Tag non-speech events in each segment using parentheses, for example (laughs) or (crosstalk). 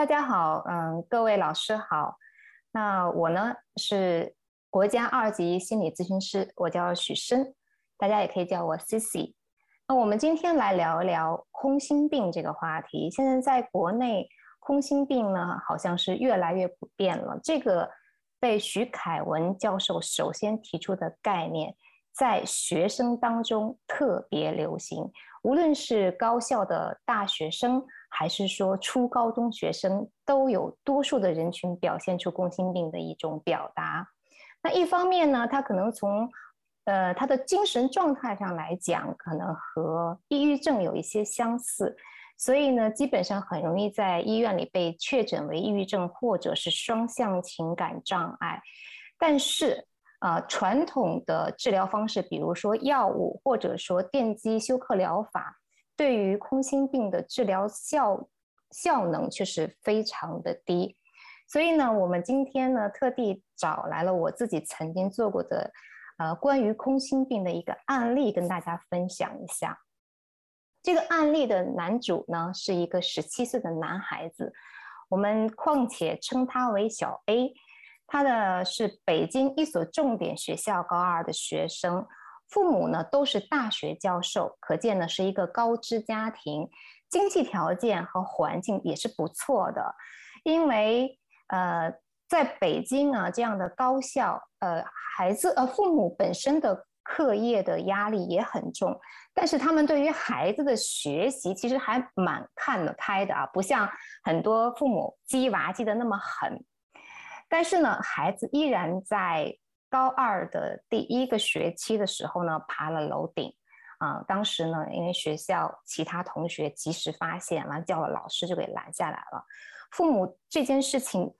大家好，嗯，各位老师好。那我呢是国家二级心理咨询师，我叫许生，大家也可以叫我 Cici。那我们今天来聊一聊空心病这个话题。现在在国内，空心病呢好像是越来越普遍了。这个被徐凯文教授首先提出的概念，在学生当中特别流行，无论是高校的大学生。还是说初高中学生都有多数的人群表现出共性病的一种表达。那一方面呢，他可能从呃他的精神状态上来讲，可能和抑郁症有一些相似，所以呢，基本上很容易在医院里被确诊为抑郁症或者是双向情感障碍。但是啊，传统的治疗方式，比如说药物或者说电击休克疗法。对于空心病的治疗效效能却是非常的低，所以呢，我们今天呢特地找来了我自己曾经做过的，呃，关于空心病的一个案例跟大家分享一下。这个案例的男主呢是一个十七岁的男孩子，我们况且称他为小 A，他的是北京一所重点学校高二的学生。父母呢都是大学教授，可见呢是一个高知家庭，经济条件和环境也是不错的。因为呃，在北京啊这样的高校，呃，孩子呃父母本身的课业的压力也很重，但是他们对于孩子的学习其实还蛮看得开的啊，不像很多父母激娃激的那么狠。但是呢，孩子依然在。高二的第一个学期的时候呢，爬了楼顶，啊，当时呢，因为学校其他同学及时发现，完叫了老师就给拦下来了。父母这件事情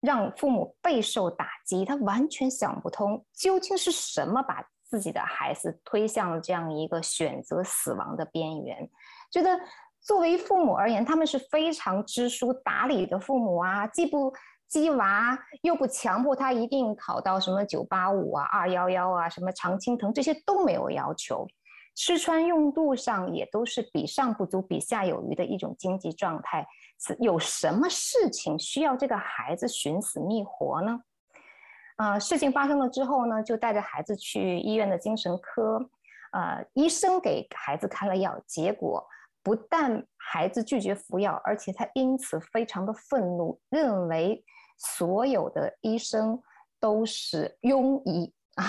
让父母备受打击，他完全想不通究竟是什么把自己的孩子推向了这样一个选择死亡的边缘。觉得作为父母而言，他们是非常知书达理的父母啊，既不。鸡娃又不强迫他一定考到什么九八五啊、二幺幺啊、什么常青藤，这些都没有要求。吃穿用度上也都是比上不足、比下有余的一种经济状态。有什么事情需要这个孩子寻死觅活呢？啊，事情发生了之后呢，就带着孩子去医院的精神科。呃，医生给孩子开了药，结果不但孩子拒绝服药，而且他因此非常的愤怒，认为。所有的医生都是庸医啊！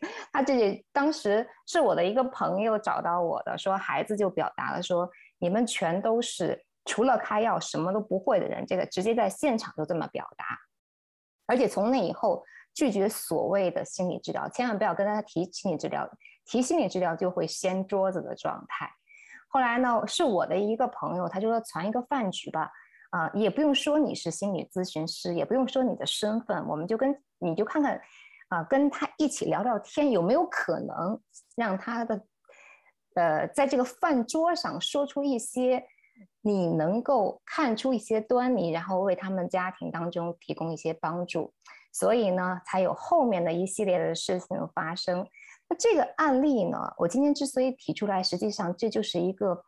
(laughs) 他这里当时是我的一个朋友找到我的，说孩子就表达了说，你们全都是除了开药什么都不会的人，这个直接在现场就这么表达，而且从那以后拒绝所谓的心理治疗，千万不要跟他提心理治疗，提心理治疗就会掀桌子的状态。后来呢，是我的一个朋友，他就说传一个饭局吧。啊，也不用说你是心理咨询师，也不用说你的身份，我们就跟你就看看，啊，跟他一起聊聊天，有没有可能让他的，呃，在这个饭桌上说出一些你能够看出一些端倪，然后为他们家庭当中提供一些帮助，所以呢，才有后面的一系列的事情发生。那这个案例呢，我今天之所以提出来，实际上这就是一个。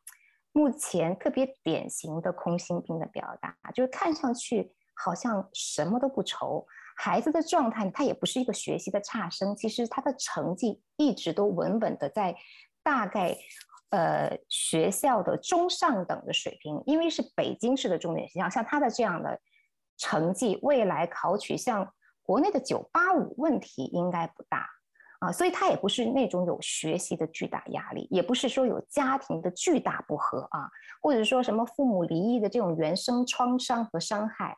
目前特别典型的空心病的表达，就是看上去好像什么都不愁，孩子的状态他也不是一个学习的差生，其实他的成绩一直都稳稳的在大概呃学校的中上等的水平，因为是北京市的重点学校，像他的这样的成绩，未来考取像国内的九八五问题应该不大。啊，所以他也不是那种有学习的巨大压力，也不是说有家庭的巨大不和啊，或者说什么父母离异的这种原生创伤和伤害，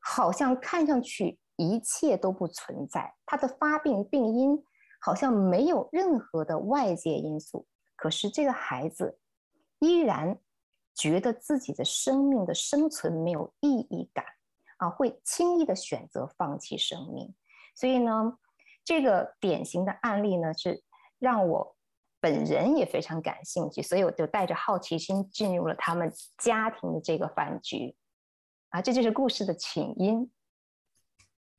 好像看上去一切都不存在。他的发病病因好像没有任何的外界因素，可是这个孩子依然觉得自己的生命的生存没有意义感啊，会轻易的选择放弃生命。所以呢。这个典型的案例呢，是让我本人也非常感兴趣，所以我就带着好奇心进入了他们家庭的这个饭局，啊，这就是故事的起因。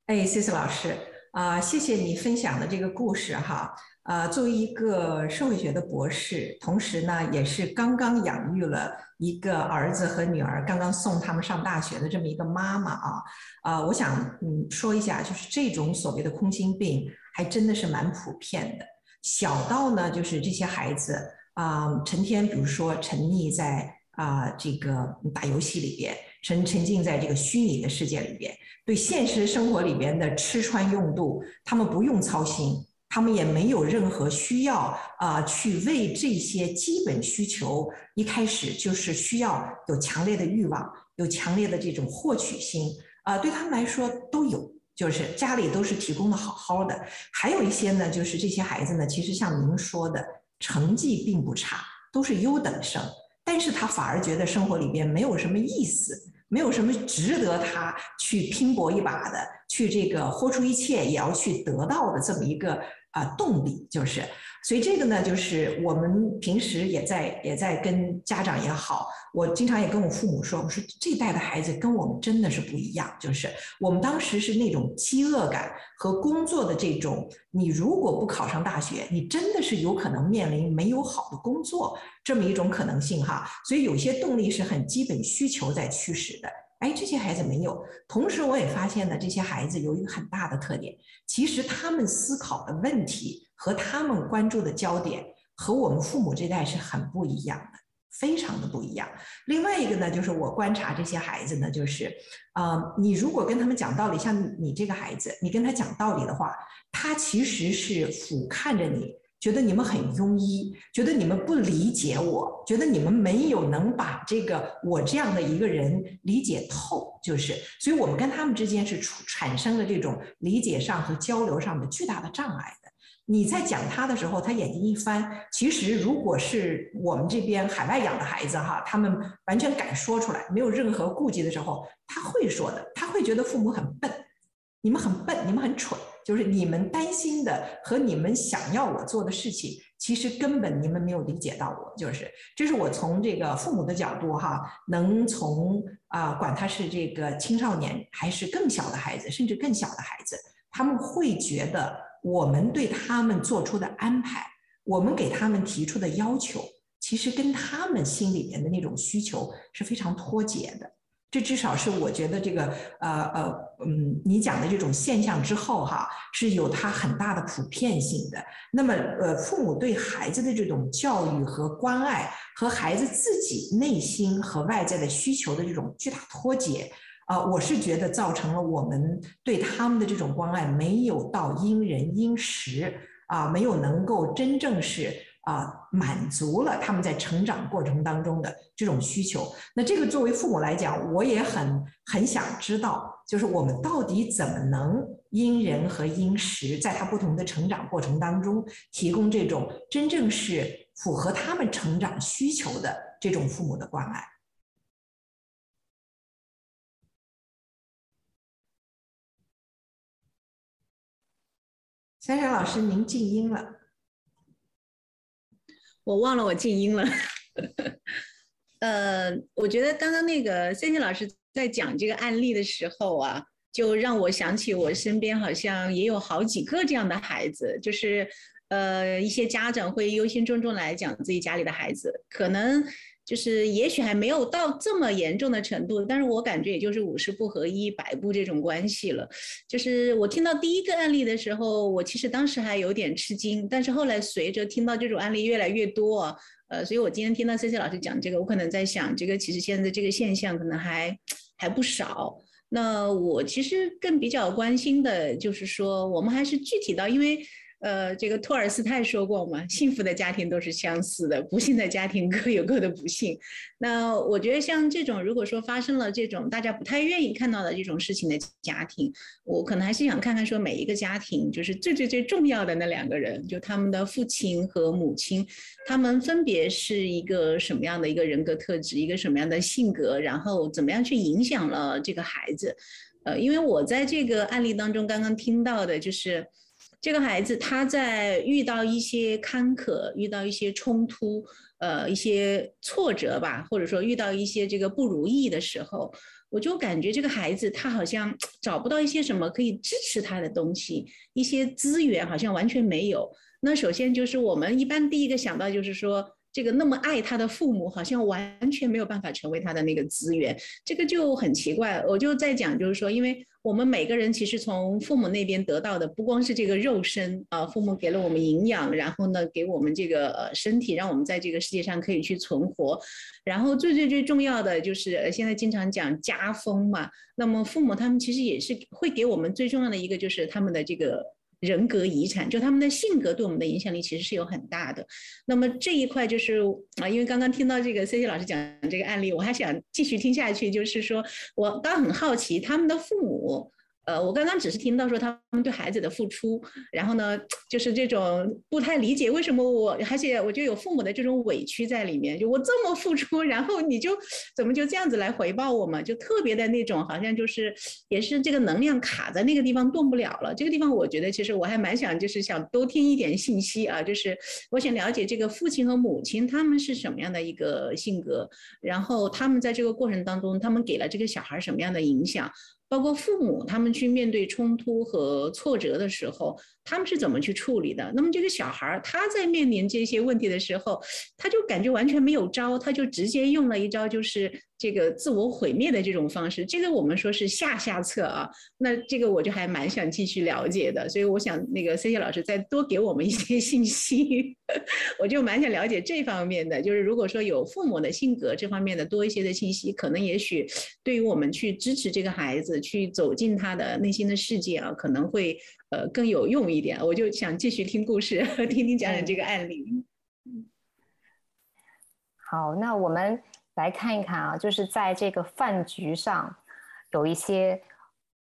哎，谢谢老师啊，谢谢你分享的这个故事哈。呃，作为一个社会学的博士，同时呢，也是刚刚养育了一个儿子和女儿，刚刚送他们上大学的这么一个妈妈啊，呃，我想嗯说一下，就是这种所谓的空心病，还真的是蛮普遍的。小到呢，就是这些孩子啊，成天比如说沉溺在啊这个打游戏里边，沉沉浸在这个虚拟的世界里边，对现实生活里边的吃穿用度，他们不用操心。他们也没有任何需要啊，去为这些基本需求，一开始就是需要有强烈的欲望，有强烈的这种获取心啊，对他们来说都有，就是家里都是提供的好好的。还有一些呢，就是这些孩子呢，其实像您说的，成绩并不差，都是优等生，但是他反而觉得生活里边没有什么意思，没有什么值得他去拼搏一把的，去这个豁出一切也要去得到的这么一个。啊，动力就是，所以这个呢，就是我们平时也在也在跟家长也好，我经常也跟我父母说，我说这代的孩子跟我们真的是不一样，就是我们当时是那种饥饿感和工作的这种，你如果不考上大学，你真的是有可能面临没有好的工作这么一种可能性哈，所以有些动力是很基本需求在驱使的。哎，这些孩子没有。同时，我也发现呢，这些孩子有一个很大的特点，其实他们思考的问题和他们关注的焦点和我们父母这代是很不一样的，非常的不一样。另外一个呢，就是我观察这些孩子呢，就是，呃，你如果跟他们讲道理，像你这个孩子，你跟他讲道理的话，他其实是俯瞰着你。觉得你们很庸医，觉得你们不理解我，觉得你们没有能把这个我这样的一个人理解透，就是，所以我们跟他们之间是出产生了这种理解上和交流上的巨大的障碍的。你在讲他的时候，他眼睛一翻，其实如果是我们这边海外养的孩子哈，他们完全敢说出来，没有任何顾忌的时候，他会说的，他会觉得父母很笨，你们很笨，你们很蠢。就是你们担心的和你们想要我做的事情，其实根本你们没有理解到我。就是，这是我从这个父母的角度哈，能从啊，管他是这个青少年还是更小的孩子，甚至更小的孩子，他们会觉得我们对他们做出的安排，我们给他们提出的要求，其实跟他们心里面的那种需求是非常脱节的。这至少是我觉得这个呃呃嗯，你讲的这种现象之后哈，是有它很大的普遍性的。那么呃，父母对孩子的这种教育和关爱，和孩子自己内心和外在的需求的这种巨大脱节啊，我是觉得造成了我们对他们的这种关爱没有到因人因时啊，没有能够真正是。啊，满足了他们在成长过程当中的这种需求。那这个作为父母来讲，我也很很想知道，就是我们到底怎么能因人和因时，在他不同的成长过程当中，提供这种真正是符合他们成长需求的这种父母的关爱。珊珊老师，您静音了。我忘了我静音了，(laughs) 呃，我觉得刚刚那个森森老师在讲这个案例的时候啊，就让我想起我身边好像也有好几个这样的孩子，就是呃，一些家长会忧心忡忡来讲自己家里的孩子，可能。就是也许还没有到这么严重的程度，但是我感觉也就是五十步合一百步这种关系了。就是我听到第一个案例的时候，我其实当时还有点吃惊，但是后来随着听到这种案例越来越多，呃，所以我今天听到 C C 老师讲这个，我可能在想，这个其实现在这个现象可能还还不少。那我其实更比较关心的就是说，我们还是具体到，因为。呃，这个托尔斯泰说过嘛，幸福的家庭都是相似的，不幸的家庭各有各的不幸。那我觉得像这种，如果说发生了这种大家不太愿意看到的这种事情的家庭，我可能还是想看看说每一个家庭，就是最最最重要的那两个人，就他们的父亲和母亲，他们分别是一个什么样的一个人格特质，一个什么样的性格，然后怎么样去影响了这个孩子。呃，因为我在这个案例当中刚刚听到的就是。这个孩子他在遇到一些坎坷、遇到一些冲突、呃一些挫折吧，或者说遇到一些这个不如意的时候，我就感觉这个孩子他好像 (tsk) 找不到一些什么可以支持他的东西，一些资源好像完全没有。那首先就是我们一般第一个想到就是说。这个那么爱他的父母，好像完全没有办法成为他的那个资源，这个就很奇怪。我就在讲，就是说，因为我们每个人其实从父母那边得到的，不光是这个肉身啊，父母给了我们营养，然后呢，给我们这个呃身体，让我们在这个世界上可以去存活。然后最最最重要的就是现在经常讲家风嘛，那么父母他们其实也是会给我们最重要的一个，就是他们的这个。人格遗产，就他们的性格对我们的影响力其实是有很大的。那么这一块就是啊，因为刚刚听到这个 C C 老师讲这个案例，我还想继续听下去。就是说我刚很好奇他们的父母。呃，我刚刚只是听到说他们对孩子的付出，然后呢，就是这种不太理解为什么我，而且我就有父母的这种委屈在里面，就我这么付出，然后你就怎么就这样子来回报我嘛？就特别的那种，好像就是也是这个能量卡在那个地方动不了了。这个地方我觉得其实我还蛮想就是想多听一点信息啊，就是我想了解这个父亲和母亲他们是什么样的一个性格，然后他们在这个过程当中，他们给了这个小孩什么样的影响。包括父母，他们去面对冲突和挫折的时候，他们是怎么去处理的？那么这个小孩儿他在面临这些问题的时候，他就感觉完全没有招，他就直接用了一招，就是。这个自我毁灭的这种方式，这个我们说是下下策啊。那这个我就还蛮想继续了解的，所以我想那个 C C 老师再多给我们一些 (laughs) 信息，我就蛮想了解这方面的。就是如果说有父母的性格这方面的多一些的信息，可能也许对于我们去支持这个孩子去走进他的内心的世界啊，可能会呃更有用一点。我就想继续听故事，(laughs) 听听讲讲这个案例。好，那我们。来看一看啊，就是在这个饭局上，有一些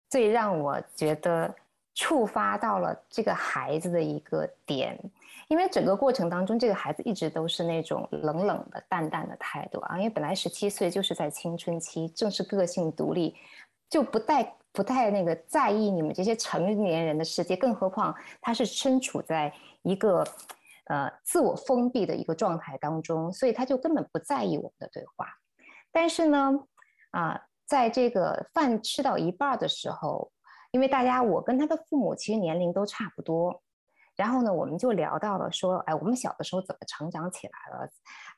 最让我觉得触发到了这个孩子的一个点，因为整个过程当中，这个孩子一直都是那种冷冷的、淡淡的态度啊。因为本来十七岁就是在青春期，正是个性独立，就不带不太那个在意你们这些成年人的世界，更何况他是身处在一个。呃，自我封闭的一个状态当中，所以他就根本不在意我们的对话。但是呢，啊，在这个饭吃到一半的时候，因为大家我跟他的父母其实年龄都差不多，然后呢，我们就聊到了说，哎，我们小的时候怎么成长起来了，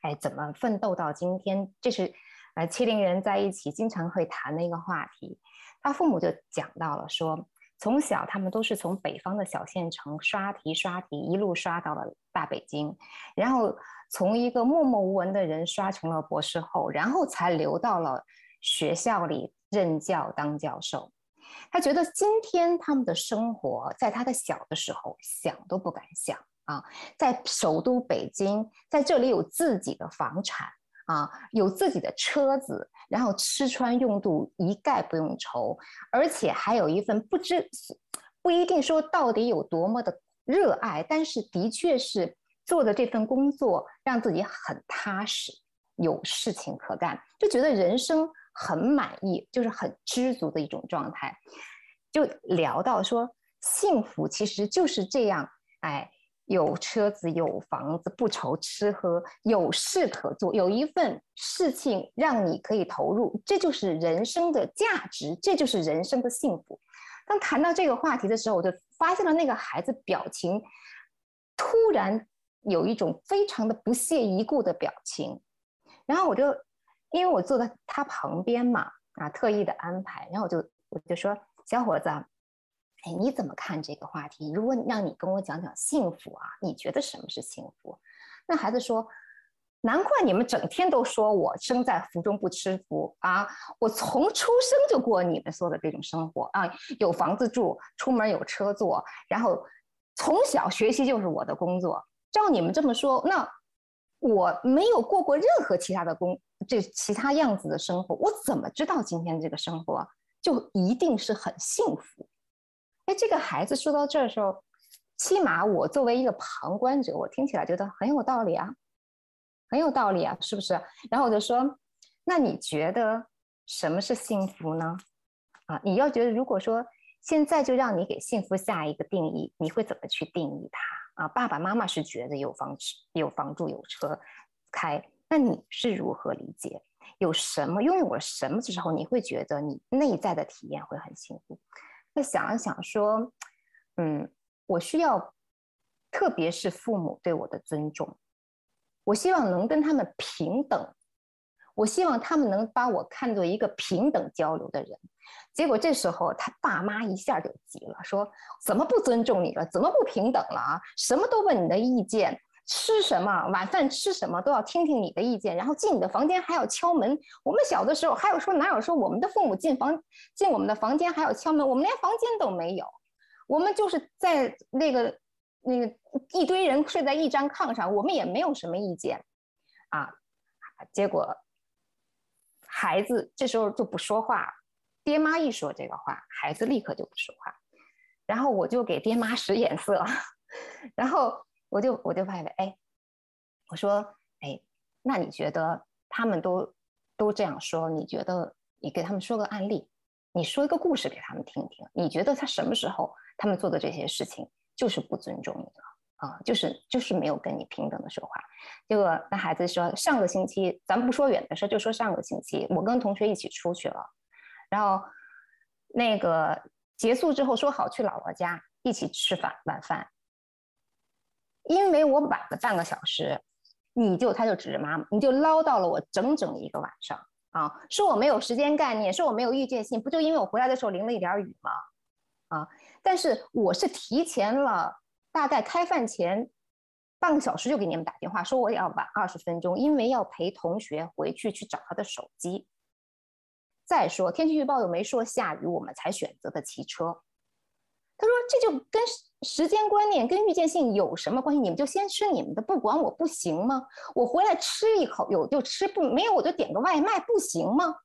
哎，怎么奋斗到今天，这是呃七零人在一起经常会谈的一个话题。他父母就讲到了说。从小，他们都是从北方的小县城刷题刷题，一路刷到了大北京，然后从一个默默无闻的人刷成了博士后，然后才留到了学校里任教当教授。他觉得今天他们的生活，在他的小的时候想都不敢想啊，在首都北京，在这里有自己的房产。啊，有自己的车子，然后吃穿用度一概不用愁，而且还有一份不知不一定说到底有多么的热爱，但是的确是做的这份工作让自己很踏实，有事情可干，就觉得人生很满意，就是很知足的一种状态。就聊到说，幸福其实就是这样，哎。有车子有房子不愁吃喝，有事可做，有一份事情让你可以投入，这就是人生的价值，这就是人生的幸福。当谈到这个话题的时候，我就发现了那个孩子表情突然有一种非常的不屑一顾的表情，然后我就因为我坐在他旁边嘛，啊，特意的安排，然后我就我就说小伙子。哎，你怎么看这个话题？如果让你跟我讲讲幸福啊，你觉得什么是幸福？那孩子说：“难怪你们整天都说我生在福中不知福啊！我从出生就过你们说的这种生活啊，有房子住，出门有车坐，然后从小学习就是我的工作。照你们这么说，那我没有过过任何其他的工，这其他样子的生活，我怎么知道今天这个生活就一定是很幸福？”哎，这个孩子说到这儿的时候，起码我作为一个旁观者，我听起来觉得很有道理啊，很有道理啊，是不是？然后我就说，那你觉得什么是幸福呢？啊，你要觉得，如果说现在就让你给幸福下一个定义，你会怎么去定义它？啊，爸爸妈妈是觉得有房吃、有房住、有车开，那你是如何理解？有什么拥有了什么之后，你会觉得你内在的体验会很幸福？想了想说，嗯，我需要特别是父母对我的尊重。我希望能跟他们平等，我希望他们能把我看作一个平等交流的人。结果这时候他爸妈一下就急了，说：“怎么不尊重你了？怎么不平等了啊？什么都问你的意见。”吃什么晚饭吃什么都要听听你的意见，然后进你的房间还要敲门。我们小的时候还有说哪有说我们的父母进房进我们的房间还要敲门，我们连房间都没有，我们就是在那个那个一堆人睡在一张炕上，我们也没有什么意见啊。结果孩子这时候就不说话，爹妈一说这个话，孩子立刻就不说话，然后我就给爹妈使眼色，(laughs) 然后。我就我就发现，哎，我说，哎，那你觉得他们都都这样说？你觉得你给他们说个案例，你说一个故事给他们听听？你觉得他什么时候他们做的这些事情就是不尊重你了啊？就是就是没有跟你平等的说话？结果那孩子说，上个星期，咱不说远的事，就说上个星期，我跟同学一起出去了，然后那个结束之后说好去姥姥家一起吃饭晚饭。因为我晚了半个小时，你就他就指着妈妈，你就唠叨了我整整一个晚上啊！说我没有时间概念，说我没有预见性，不就因为我回来的时候淋了一点雨吗？啊！但是我是提前了大概开饭前半个小时就给你们打电话，说我也要晚二十分钟，因为要陪同学回去去找他的手机。再说天气预报又没说下雨，我们才选择的骑车。他说：“这就跟时间观念、跟预见性有什么关系？你们就先吃你们的，不管我不行吗？我回来吃一口，有就吃，不没有我就点个外卖，不行吗？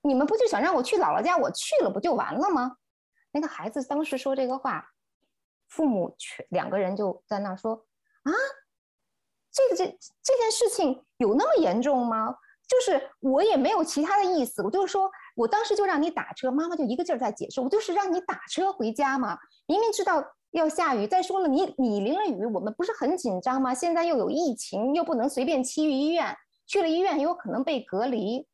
你们不就想让我去姥姥家？我去了不就完了吗？”那个孩子当时说这个话，父母全两个人就在那说：“啊，这个这这件事情有那么严重吗？就是我也没有其他的意思，我就是说。”我当时就让你打车，妈妈就一个劲儿在解释，我就是让你打车回家嘛。明明知道要下雨，再说了，你你淋了雨，我们不是很紧张吗？现在又有疫情，又不能随便去医院，去了医院有可能被隔离，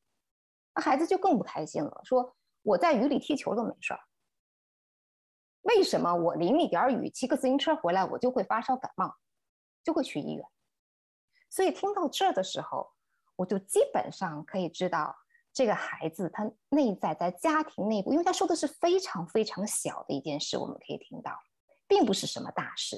那孩子就更不开心了，说我在雨里踢球都没事儿，为什么我淋一点雨，骑个自行车回来，我就会发烧感冒，就会去医院？所以听到这儿的时候，我就基本上可以知道。这个孩子他内在在家庭内部，因为他说的是非常非常小的一件事，我们可以听到，并不是什么大事，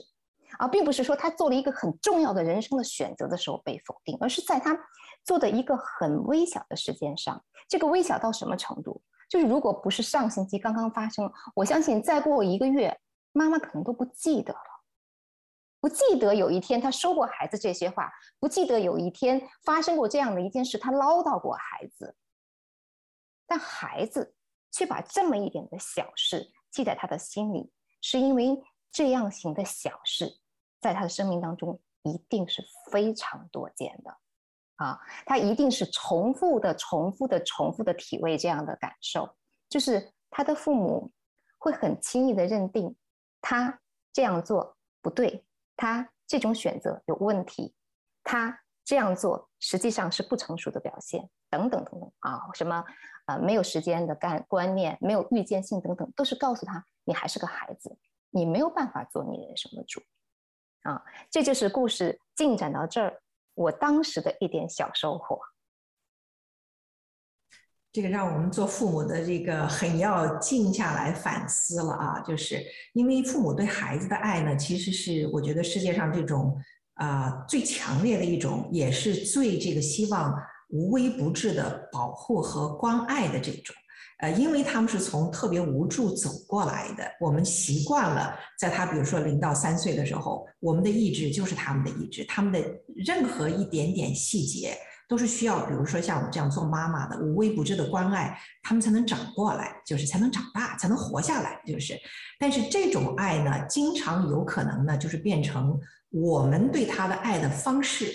啊，并不是说他做了一个很重要的人生的选择的时候被否定，而是在他做的一个很微小的事件上，这个微小到什么程度？就是如果不是上星期刚刚发生，我相信再过一个月，妈妈可能都不记得了，不记得有一天他说过孩子这些话，不记得有一天发生过这样的一件事，他唠叨过孩子。但孩子却把这么一点的小事记在他的心里，是因为这样型的小事，在他的生命当中一定是非常多见的，啊，他一定是重复的、重复的、重复的体味这样的感受，就是他的父母会很轻易的认定他这样做不对，他这种选择有问题，他这样做实际上是不成熟的表现，等等等等啊，什么？啊，没有时间的概观念，没有预见性等等，都是告诉他你还是个孩子，你没有办法做你人生的主。啊，这就是故事进展到这儿，我当时的一点小收获。这个让我们做父母的这个很要静下来反思了啊，就是因为父母对孩子的爱呢，其实是我觉得世界上这种啊最强烈的一种，也是最这个希望。无微不至的保护和关爱的这种，呃，因为他们是从特别无助走过来的，我们习惯了，在他比如说零到三岁的时候，我们的意志就是他们的意志，他们的任何一点点细节都是需要，比如说像我们这样做妈妈的无微不至的关爱，他们才能长过来，就是才能长大，才能活下来，就是。但是这种爱呢，经常有可能呢，就是变成我们对他的爱的方式。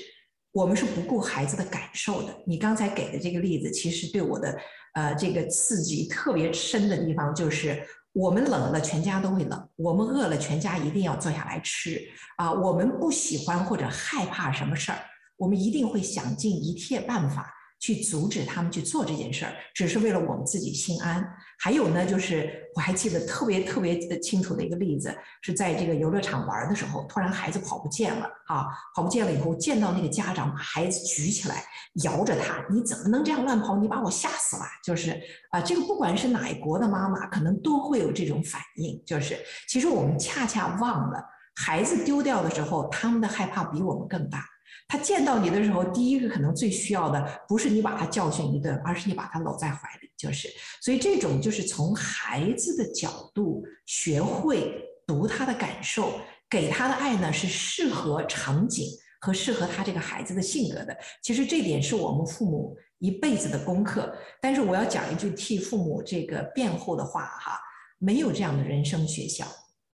我们是不顾孩子的感受的。你刚才给的这个例子，其实对我的呃这个刺激特别深的地方，就是我们冷了，全家都会冷；我们饿了，全家一定要坐下来吃啊。我们不喜欢或者害怕什么事儿，我们一定会想尽一切办法去阻止他们去做这件事儿，只是为了我们自己心安。还有呢，就是我还记得特别特别清楚的一个例子，是在这个游乐场玩的时候，突然孩子跑不见了啊，跑不见了以后，见到那个家长把孩子举起来，摇着他，你怎么能这样乱跑？你把我吓死了！就是啊，这个不管是哪一国的妈妈，可能都会有这种反应。就是其实我们恰恰忘了，孩子丢掉的时候，他们的害怕比我们更大。他见到你的时候，第一个可能最需要的不是你把他教训一顿，而是你把他搂在怀里。就是，所以这种就是从孩子的角度学会读他的感受，给他的爱呢是适合场景和适合他这个孩子的性格的。其实这点是我们父母一辈子的功课。但是我要讲一句替父母这个辩护的话哈，没有这样的人生学校。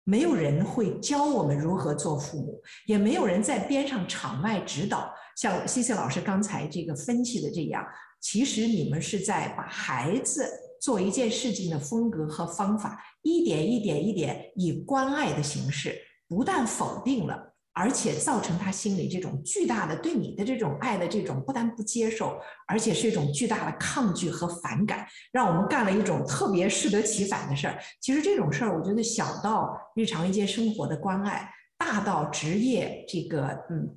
没有人会教我们如何做父母，也没有人在边上场外指导。像西西老师刚才这个分析的这样，其实你们是在把孩子做一件事情的风格和方法，一点一点一点以关爱的形式，不但否定了。而且造成他心里这种巨大的对你的这种爱的这种不但不接受，而且是一种巨大的抗拒和反感，让我们干了一种特别适得其反的事儿。其实这种事儿，我觉得小到日常一些生活的关爱，大到职业这个嗯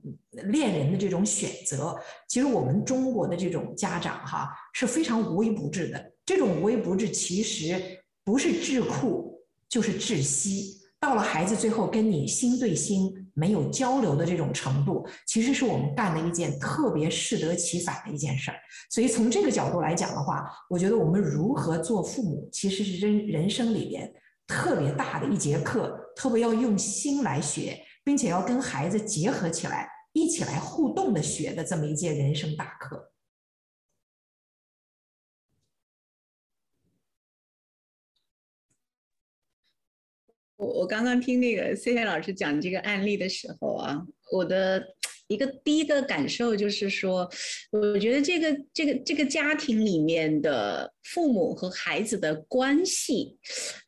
恋人的这种选择，其实我们中国的这种家长哈是非常无微不至的。这种无微不至其实不是智库就是窒息。到了孩子最后跟你心对心没有交流的这种程度，其实是我们干的一件特别适得其反的一件事儿。所以从这个角度来讲的话，我觉得我们如何做父母，其实是人人生里边特别大的一节课，特别要用心来学，并且要跟孩子结合起来，一起来互动的学的这么一节人生大课。我我刚刚听那个 C C 老师讲这个案例的时候啊，我的一个第一个感受就是说，我觉得这个这个这个家庭里面的父母和孩子的关系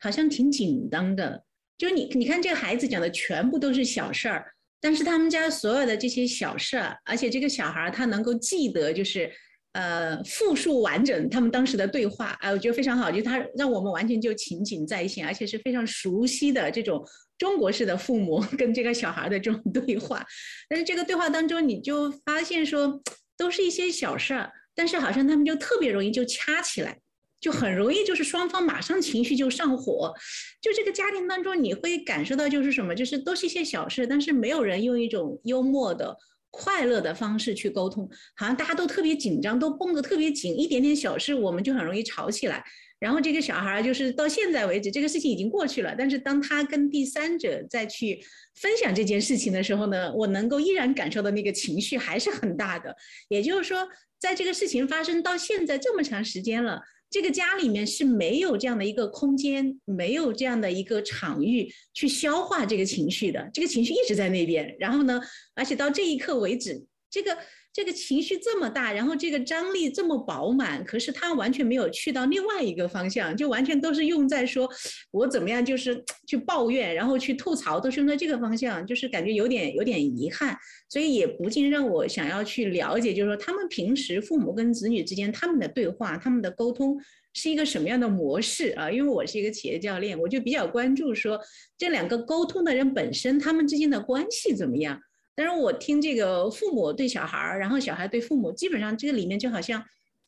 好像挺紧张的。就你你看这个孩子讲的全部都是小事儿，但是他们家所有的这些小事儿，而且这个小孩他能够记得就是。呃，复述完整他们当时的对话，哎，我觉得非常好，就他让我们完全就情景再现，而且是非常熟悉的这种中国式的父母 (laughs) 跟这个小孩的这种对话。但是这个对话当中，你就发现说，都是一些小事儿，但是好像他们就特别容易就掐起来，就很容易就是双方马上情绪就上火。就这个家庭当中，你会感受到就是什么，就是都是一些小事，但是没有人用一种幽默的。快乐的方式去沟通，好像大家都特别紧张，都绷得特别紧，一点点小事我们就很容易吵起来。然后这个小孩就是到现在为止，这个事情已经过去了，但是当他跟第三者再去分享这件事情的时候呢，我能够依然感受到那个情绪还是很大的。也就是说，在这个事情发生到现在这么长时间了。这个家里面是没有这样的一个空间，没有这样的一个场域去消化这个情绪的，这个情绪一直在那边。然后呢，而且到这一刻为止，这个。这个情绪这么大，然后这个张力这么饱满，可是他完全没有去到另外一个方向，就完全都是用在说我怎么样，就是去抱怨，然后去吐槽，都是用在这个方向，就是感觉有点有点遗憾，所以也不禁让我想要去了解，就是说他们平时父母跟子女之间他们的对话，他们的沟通是一个什么样的模式啊？因为我是一个企业教练，我就比较关注说这两个沟通的人本身他们之间的关系怎么样。但是我听这个父母对小孩儿，然后小孩对父母，基本上这个里面就好像。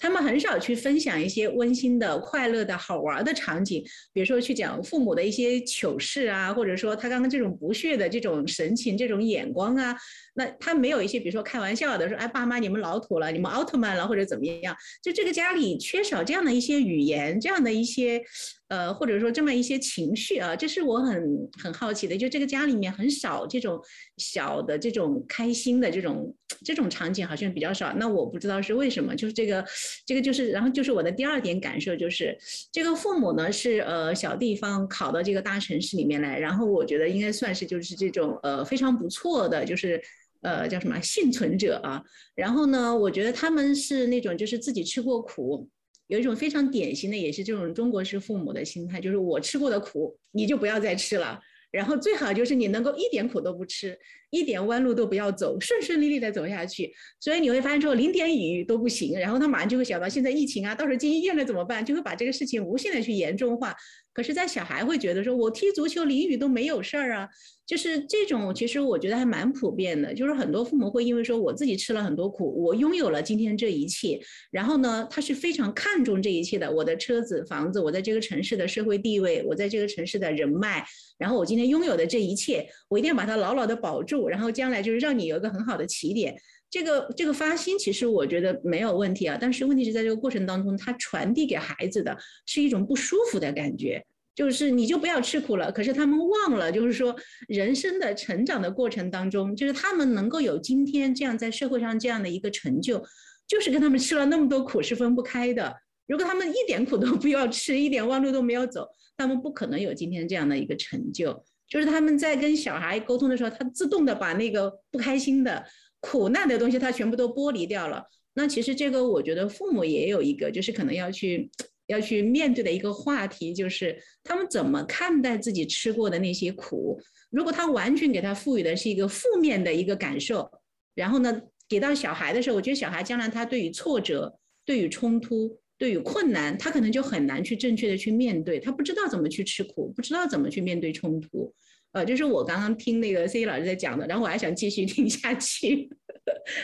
他们很少去分享一些温馨的、快乐的、好玩的场景，比如说去讲父母的一些糗事啊，或者说他刚刚这种不屑的这种神情、这种眼光啊，那他没有一些，比如说开玩笑的说，哎，爸妈你们老土了，你们奥特曼了，或者怎么样？就这个家里缺少这样的一些语言，这样的一些，呃，或者说这么一些情绪啊，这是我很很好奇的。就这个家里面很少这种小的这种开心的这种这种场景，好像比较少。那我不知道是为什么，就是这个。这个就是，然后就是我的第二点感受，就是这个父母呢是呃小地方考到这个大城市里面来，然后我觉得应该算是就是这种呃非常不错的，就是呃叫什么幸存者啊。然后呢，我觉得他们是那种就是自己吃过苦，有一种非常典型的也是这种中国式父母的心态，就是我吃过的苦，你就不要再吃了。然后最好就是你能够一点苦都不吃，一点弯路都不要走，顺顺利利的走下去。所以你会发现，之后零点雨都不行，然后他马上就会想到现在疫情啊，到时候进医院了怎么办？就会把这个事情无限的去严重化。可是，在小孩会觉得说，我踢足球淋雨都没有事儿啊，就是这种，其实我觉得还蛮普遍的。就是很多父母会因为说，我自己吃了很多苦，我拥有了今天这一切，然后呢，他是非常看重这一切的，我的车子、房子，我在这个城市的社会地位，我在这个城市的人脉，然后我今天拥有的这一切，我一定要把它牢牢的保住，然后将来就是让你有一个很好的起点。这个这个发心，其实我觉得没有问题啊，但是问题是在这个过程当中，他传递给孩子的是一种不舒服的感觉。就是你就不要吃苦了，可是他们忘了，就是说人生的成长的过程当中，就是他们能够有今天这样在社会上这样的一个成就，就是跟他们吃了那么多苦是分不开的。如果他们一点苦都不要吃，一点弯路都没有走，他们不可能有今天这样的一个成就。就是他们在跟小孩沟通的时候，他自动的把那个不开心的、苦难的东西，他全部都剥离掉了。那其实这个我觉得父母也有一个，就是可能要去。要去面对的一个话题，就是他们怎么看待自己吃过的那些苦。如果他完全给他赋予的是一个负面的一个感受，然后呢，给到小孩的时候，我觉得小孩将来他对于挫折、对于冲突、对于困难，他可能就很难去正确的去面对，他不知道怎么去吃苦，不知道怎么去面对冲突。呃，就是我刚刚听那个 C 老师在讲的，然后我还想继续听下去。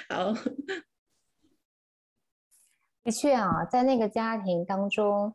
好。的确啊，在那个家庭当中，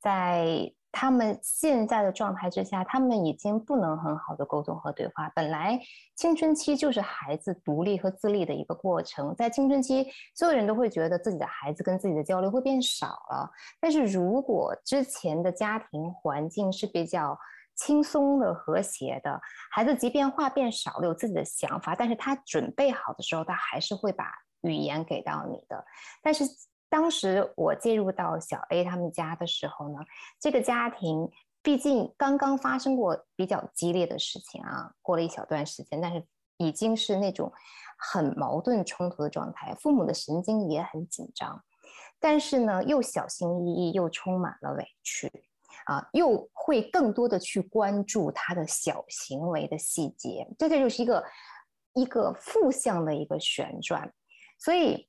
在他们现在的状态之下，他们已经不能很好的沟通和对话。本来青春期就是孩子独立和自立的一个过程，在青春期，所有人都会觉得自己的孩子跟自己的交流会变少了。但是如果之前的家庭环境是比较轻松的、和谐的，孩子即便话变少了，有自己的想法，但是他准备好的时候，他还是会把语言给到你的。但是。当时我介入到小 A 他们家的时候呢，这个家庭毕竟刚刚发生过比较激烈的事情啊，过了一小段时间，但是已经是那种很矛盾冲突的状态，父母的神经也很紧张，但是呢又小心翼翼，又充满了委屈啊，又会更多的去关注他的小行为的细节，这这就是一个一个负向的一个旋转，所以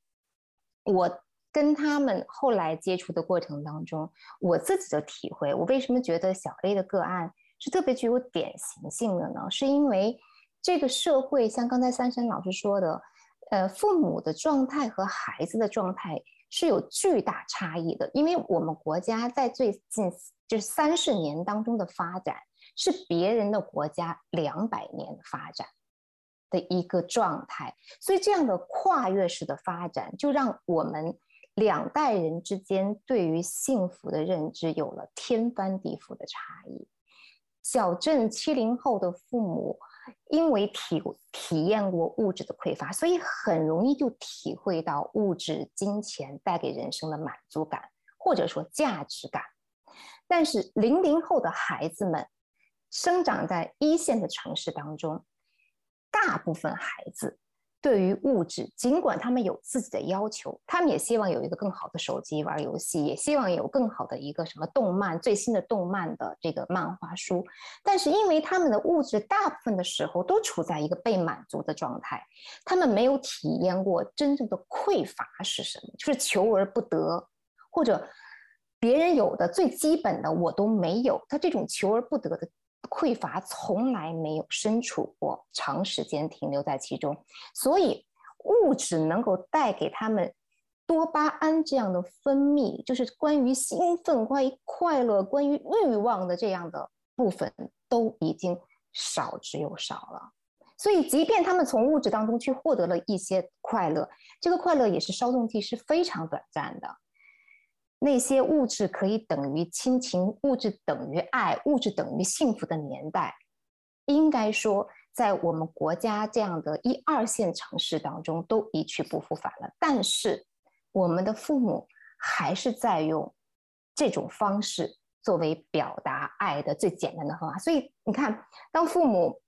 我。跟他们后来接触的过程当中，我自己的体会，我为什么觉得小 A 的个案是特别具有典型性的呢？是因为这个社会像刚才三山老师说的，呃，父母的状态和孩子的状态是有巨大差异的。因为我们国家在最近就是三十年当中的发展，是别人的国家两百年发展的一个状态，所以这样的跨越式的发展，就让我们。两代人之间对于幸福的认知有了天翻地覆的差异。小镇七零后的父母，因为体体验过物质的匮乏，所以很容易就体会到物质金钱带给人生的满足感，或者说价值感。但是零零后的孩子们，生长在一线的城市当中，大部分孩子。对于物质，尽管他们有自己的要求，他们也希望有一个更好的手机玩游戏，也希望有更好的一个什么动漫，最新的动漫的这个漫画书。但是因为他们的物质大部分的时候都处在一个被满足的状态，他们没有体验过真正的匮乏是什么，就是求而不得，或者别人有的最基本的我都没有，他这种求而不得的。匮乏从来没有身处过，长时间停留在其中，所以物质能够带给他们多巴胺这样的分泌，就是关于兴奋、关于快乐、关于欲望的这样的部分，都已经少之又少了。所以，即便他们从物质当中去获得了一些快乐，这个快乐也是稍纵即逝，非常短暂的。那些物质可以等于亲情，物质等于爱，物质等于幸福的年代，应该说，在我们国家这样的一二线城市当中都一去不复返了。但是，我们的父母还是在用这种方式作为表达爱的最简单的方法。所以，你看，当父母。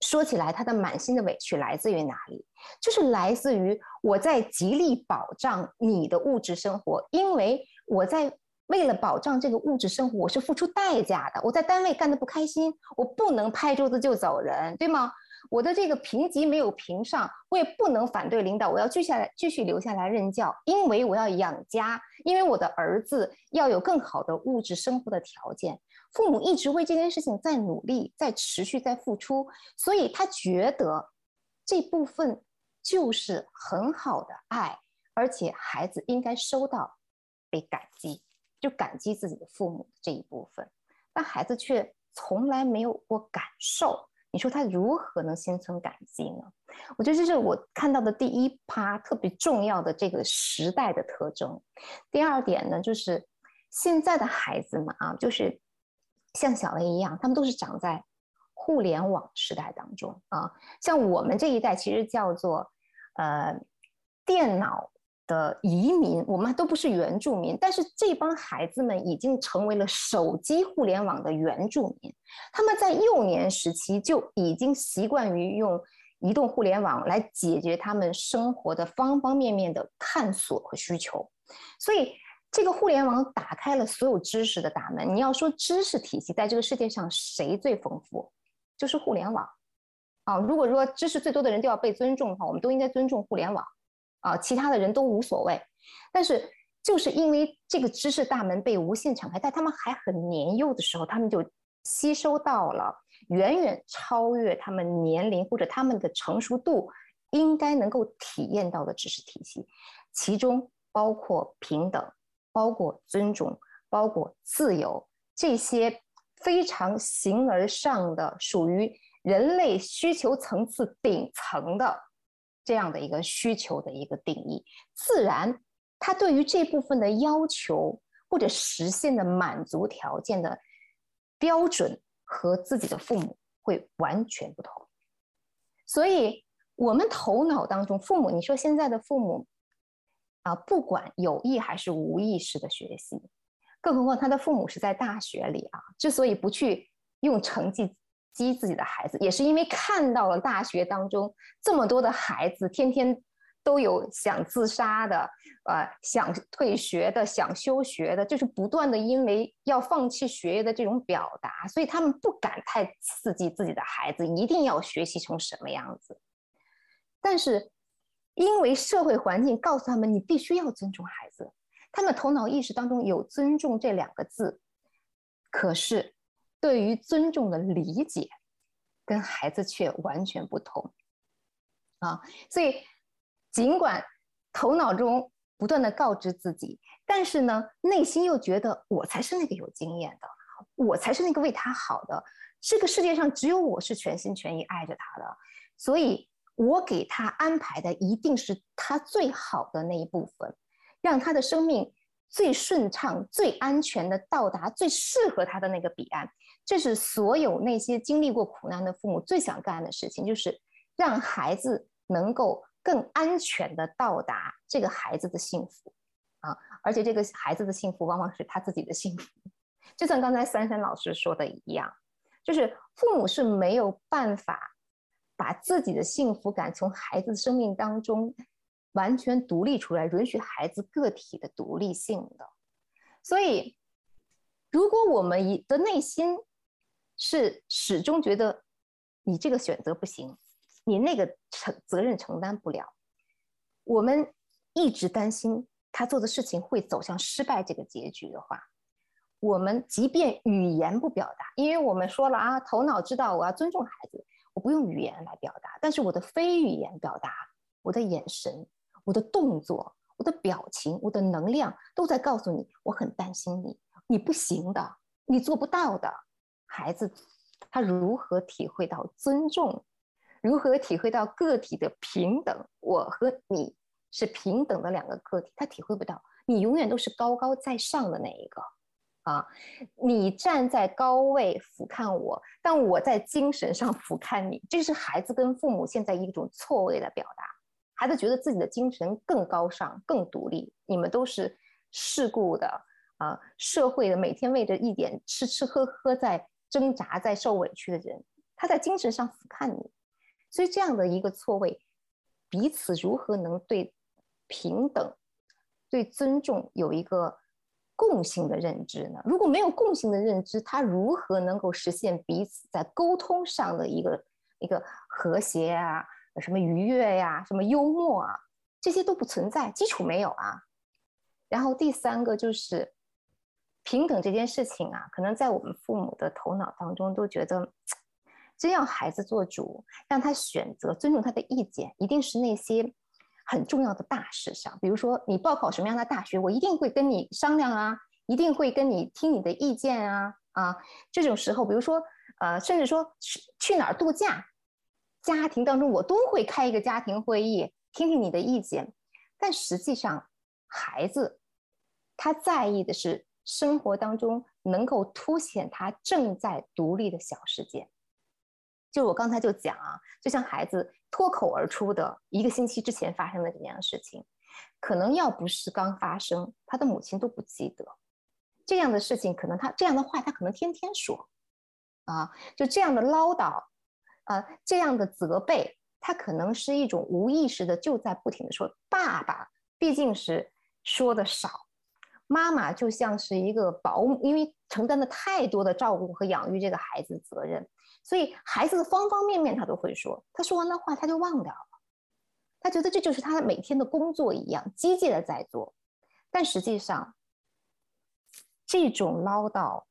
说起来，他的满心的委屈来自于哪里？就是来自于我在极力保障你的物质生活，因为我在为了保障这个物质生活，我是付出代价的。我在单位干的不开心，我不能拍桌子就走人，对吗？我的这个评级没有评上，我也不能反对领导，我要继续下来继续留下来任教，因为我要养家，因为我的儿子要有更好的物质生活的条件。父母一直为这件事情在努力，在持续在付出，所以他觉得这部分就是很好的爱，而且孩子应该收到被感激，就感激自己的父母这一部分，但孩子却从来没有过感受，你说他如何能心存感激呢？我觉得这是我看到的第一趴特别重要的这个时代的特征。第二点呢，就是现在的孩子们啊，就是。像小雷一样，他们都是长在互联网时代当中啊。像我们这一代，其实叫做呃电脑的移民，我们都不是原住民。但是这帮孩子们已经成为了手机互联网的原住民。他们在幼年时期就已经习惯于用移动互联网来解决他们生活的方方面面的探索和需求，所以。这个互联网打开了所有知识的大门。你要说知识体系在这个世界上谁最丰富，就是互联网啊。如果说知识最多的人都要被尊重的话，我们都应该尊重互联网啊，其他的人都无所谓。但是就是因为这个知识大门被无限敞开，在他们还很年幼的时候，他们就吸收到了远远超越他们年龄或者他们的成熟度应该能够体验到的知识体系，其中包括平等。包括尊重，包括自由，这些非常形而上的、属于人类需求层次顶层的这样的一个需求的一个定义，自然，他对于这部分的要求或者实现的满足条件的标准和自己的父母会完全不同。所以，我们头脑当中，父母，你说现在的父母。啊，不管有意还是无意识的学习，更何况他的父母是在大学里啊。之所以不去用成绩激自己的孩子，也是因为看到了大学当中这么多的孩子天天都有想自杀的，呃，想退学的，想休学的，就是不断的因为要放弃学业的这种表达，所以他们不敢太刺激自己的孩子一定要学习成什么样子。但是。因为社会环境告诉他们，你必须要尊重孩子，他们头脑意识当中有“尊重”这两个字，可是对于尊重的理解，跟孩子却完全不同啊！所以，尽管头脑中不断的告知自己，但是呢，内心又觉得我才是那个有经验的，我才是那个为他好的，这个世界上只有我是全心全意爱着他的，所以。我给他安排的一定是他最好的那一部分，让他的生命最顺畅、最安全的到达最适合他的那个彼岸。这是所有那些经历过苦难的父母最想干的事情，就是让孩子能够更安全的到达这个孩子的幸福啊！而且这个孩子的幸福往往是他自己的幸福。就像刚才三山老师说的一样，就是父母是没有办法。把自己的幸福感从孩子生命当中完全独立出来，允许孩子个体的独立性的。所以，如果我们的内心是始终觉得你这个选择不行，你那个承责任承担不了，我们一直担心他做的事情会走向失败这个结局的话，我们即便语言不表达，因为我们说了啊，头脑知道我要尊重孩子。我不用语言来表达，但是我的非语言表达，我的眼神、我的动作、我的表情、我的能量，都在告诉你，我很担心你，你不行的，你做不到的。孩子，他如何体会到尊重？如何体会到个体的平等？我和你是平等的两个个体，他体会不到。你永远都是高高在上的那一个。啊，你站在高位俯瞰我，但我在精神上俯瞰你，这是孩子跟父母现在一种错位的表达。孩子觉得自己的精神更高尚、更独立，你们都是世故的啊，社会的每天为着一点吃吃喝喝在挣扎、在受委屈的人，他在精神上俯瞰你，所以这样的一个错位，彼此如何能对平等、对尊重有一个？共性的认知呢？如果没有共性的认知，他如何能够实现彼此在沟通上的一个一个和谐啊，什么愉悦呀，什么幽默啊，这些都不存在，基础没有啊。然后第三个就是平等这件事情啊，可能在我们父母的头脑当中都觉得，真要孩子做主，让他选择，尊重他的意见，一定是那些很重要的大事上，比如说你报考什么样的大学，我一定会跟你商量啊，一定会跟你听你的意见啊啊，这种时候，比如说呃，甚至说去去哪儿度假，家庭当中我都会开一个家庭会议，听听你的意见，但实际上孩子。他在意的是生活当中能够凸显他正在独立的小世界。就我刚才就讲啊，就像孩子脱口而出的一个星期之前发生的这样事情，可能要不是刚发生，他的母亲都不记得这样的事情。可能他这样的话，他可能天天说啊，就这样的唠叨，啊，这样的责备，他可能是一种无意识的就在不停的说。爸爸毕竟是说的少。妈妈就像是一个保姆，因为承担了太多的照顾和养育这个孩子的责任，所以孩子的方方面面他都会说。他说完的话他就忘掉了，他觉得这就是他每天的工作一样，机械的在做。但实际上，这种唠叨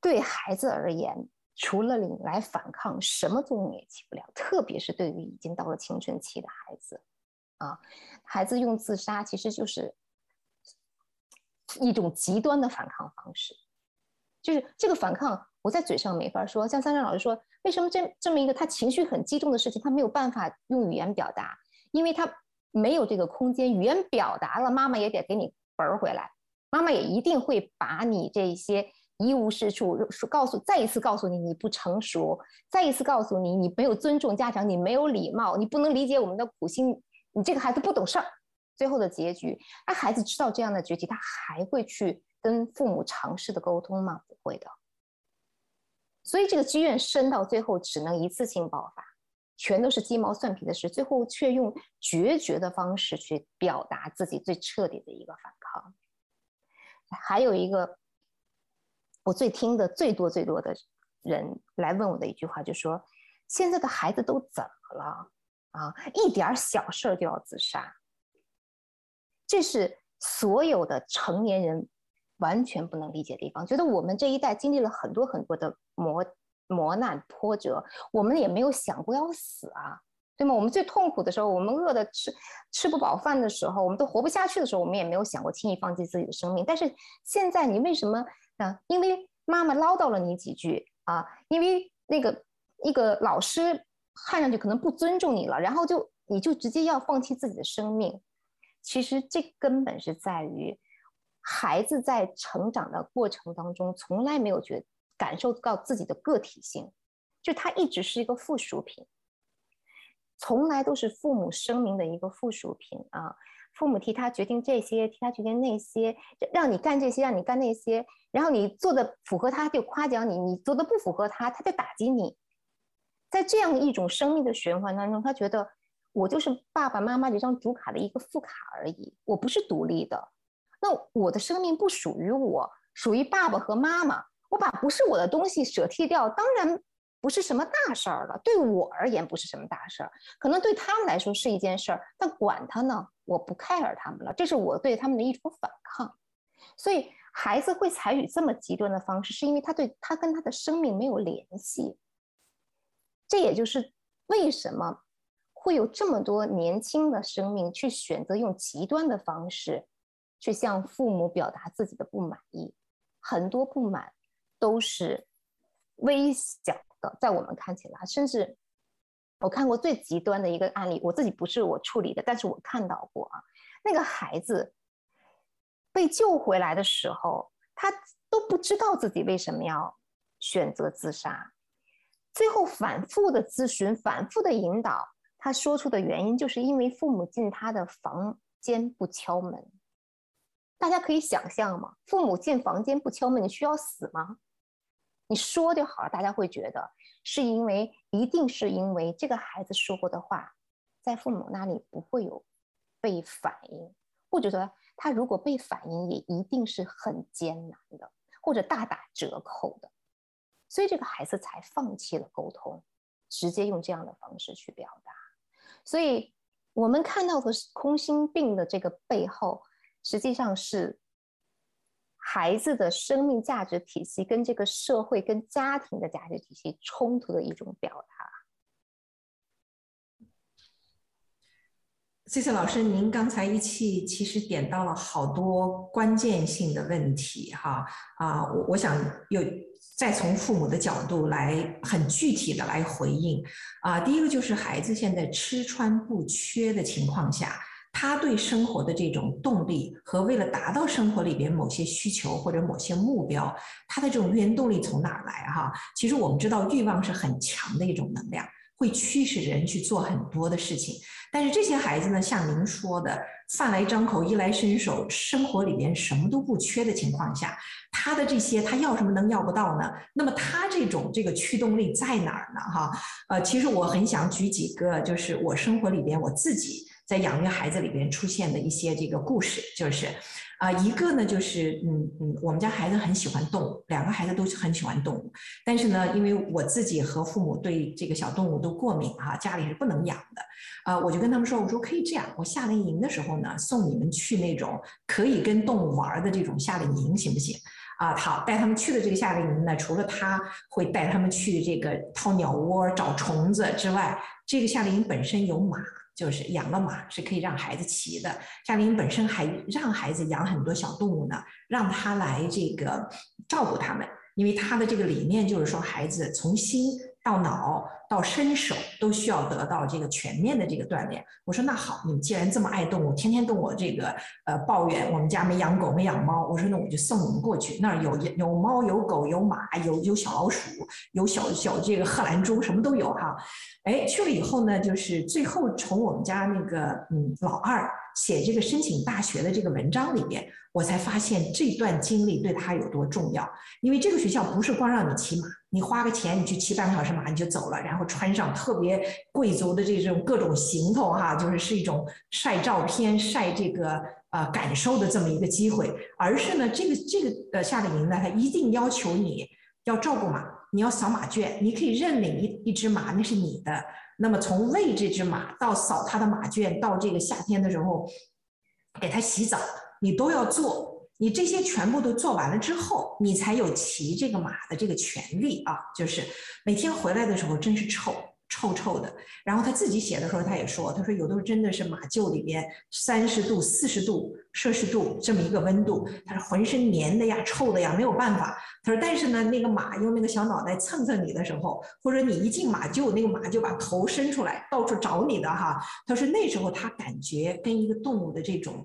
对孩子而言，除了你来反抗，什么作用也起不了。特别是对于已经到了青春期的孩子，啊，孩子用自杀其实就是。一种极端的反抗方式，就是这个反抗，我在嘴上没法说。像三山老师说，为什么这这么一个他情绪很激动的事情，他没有办法用语言表达，因为他没有这个空间。语言表达了，妈妈也得给你本儿回来，妈妈也一定会把你这些一无是处说告诉，再一次告诉你你不成熟，再一次告诉你你没有尊重家长，你没有礼貌，你不能理解我们的苦心，你这个孩子不懂事儿。最后的结局，那孩子知道这样的结局，他还会去跟父母尝试的沟通吗？不会的。所以这个积怨深到最后只能一次性爆发，全都是鸡毛蒜皮的事，最后却用决绝的方式去表达自己最彻底的一个反抗。还有一个，我最听的最多最多的人来问我的一句话，就说：现在的孩子都怎么了啊？一点小事就要自杀。这是所有的成年人完全不能理解的地方。觉得我们这一代经历了很多很多的磨磨难波折，我们也没有想过要死啊，对吗？我们最痛苦的时候，我们饿的吃吃不饱饭的时候，我们都活不下去的时候，我们也没有想过轻易放弃自己的生命。但是现在，你为什么啊？因为妈妈唠叨了你几句啊？因为那个一个老师看上去可能不尊重你了，然后就你就直接要放弃自己的生命。其实这根本是在于，孩子在成长的过程当中，从来没有觉感受到自己的个体性，就他一直是一个附属品，从来都是父母生命的一个附属品啊。父母替他决定这些，替他决定那些，让你干这些，让你干那些，然后你做的符合他就夸奖你，你做的不符合他，他就打击你。在这样一种生命的循环当中，他觉得。我就是爸爸妈妈这张主卡的一个副卡而已，我不是独立的。那我的生命不属于我，属于爸爸和妈妈。我把不是我的东西舍弃掉，当然不是什么大事儿了。对我而言不是什么大事儿，可能对他们来说是一件事儿，但管他呢，我不 care 他们了。这是我对他们的一种反抗。所以孩子会采取这么极端的方式，是因为他对他跟他的生命没有联系。这也就是为什么。会有这么多年轻的生命去选择用极端的方式去向父母表达自己的不满意，很多不满都是微小的，在我们看起来，甚至我看过最极端的一个案例，我自己不是我处理的，但是我看到过啊，那个孩子被救回来的时候，他都不知道自己为什么要选择自杀，最后反复的咨询，反复的引导。他说出的原因，就是因为父母进他的房间不敲门。大家可以想象吗？父母进房间不敲门，你需要死吗？你说就好了，大家会觉得是因为，一定是因为这个孩子说过的话，在父母那里不会有被反应，或者说他如果被反应，也一定是很艰难的，或者大打折扣的，所以这个孩子才放弃了沟通。直接用这样的方式去表达。所以，我们看到的是空心病的这个背后，实际上是孩子的生命价值体系跟这个社会、跟家庭的价值体系冲突的一种表达。谢谢老师，您刚才一气其实点到了好多关键性的问题，哈啊，我我想又再从父母的角度来很具体的来回应啊。第一个就是孩子现在吃穿不缺的情况下，他对生活的这种动力和为了达到生活里边某些需求或者某些目标，他的这种原动力从哪来？哈，其实我们知道欲望是很强的一种能量，会驱使人去做很多的事情。但是这些孩子呢，像您说的，饭来张口，衣来伸手，生活里边什么都不缺的情况下，他的这些他要什么能要不到呢？那么他这种这个驱动力在哪儿呢？哈，呃，其实我很想举几个，就是我生活里边我自己在养育孩子里边出现的一些这个故事，就是。啊，一个呢就是，嗯嗯，我们家孩子很喜欢动物，两个孩子都很喜欢动物，但是呢，因为我自己和父母对这个小动物都过敏哈，家里是不能养的，啊，我就跟他们说，我说可以这样，我夏令营的时候呢，送你们去那种可以跟动物玩的这种夏令营，行不行？啊，好，带他们去的这个夏令营呢，除了他会带他们去这个掏鸟窝找虫子之外，这个夏令营本身有马。就是养了马是可以让孩子骑的，夏令营本身还让孩子养很多小动物呢，让他来这个照顾他们，因为他的这个理念就是说，孩子从心到脑。到身手都需要得到这个全面的这个锻炼。我说那好，你们既然这么爱动物，天天跟我这个呃抱怨我们家没养狗没养猫，我说那我就送你们过去，那儿有有猫有狗有马有有小老鼠有小小这个贺兰猪什么都有哈。哎，去了以后呢，就是最后从我们家那个嗯老二写这个申请大学的这个文章里边，我才发现这段经历对他有多重要。因为这个学校不是光让你骑马。你花个钱，你去骑半个小时马你就走了，然后穿上特别贵族的这种各种行头哈，就是是一种晒照片、晒这个呃感受的这么一个机会。而是呢，这个这个呃夏令营呢，它一定要求你要照顾马，你要扫马圈，你可以认领一一只马，那是你的。那么从喂这只马到扫它的马圈，到这个夏天的时候给它洗澡，你都要做。你这些全部都做完了之后，你才有骑这个马的这个权利啊！就是每天回来的时候真是臭臭臭的。然后他自己写的时候，他也说，他说有的时候真的是马厩里边三十度、四十度摄氏度这么一个温度，他说浑身黏的呀、臭的呀，没有办法。他说但是呢，那个马用那个小脑袋蹭蹭你的时候，或者你一进马厩，那个马就把头伸出来到处找你的哈。他说那时候他感觉跟一个动物的这种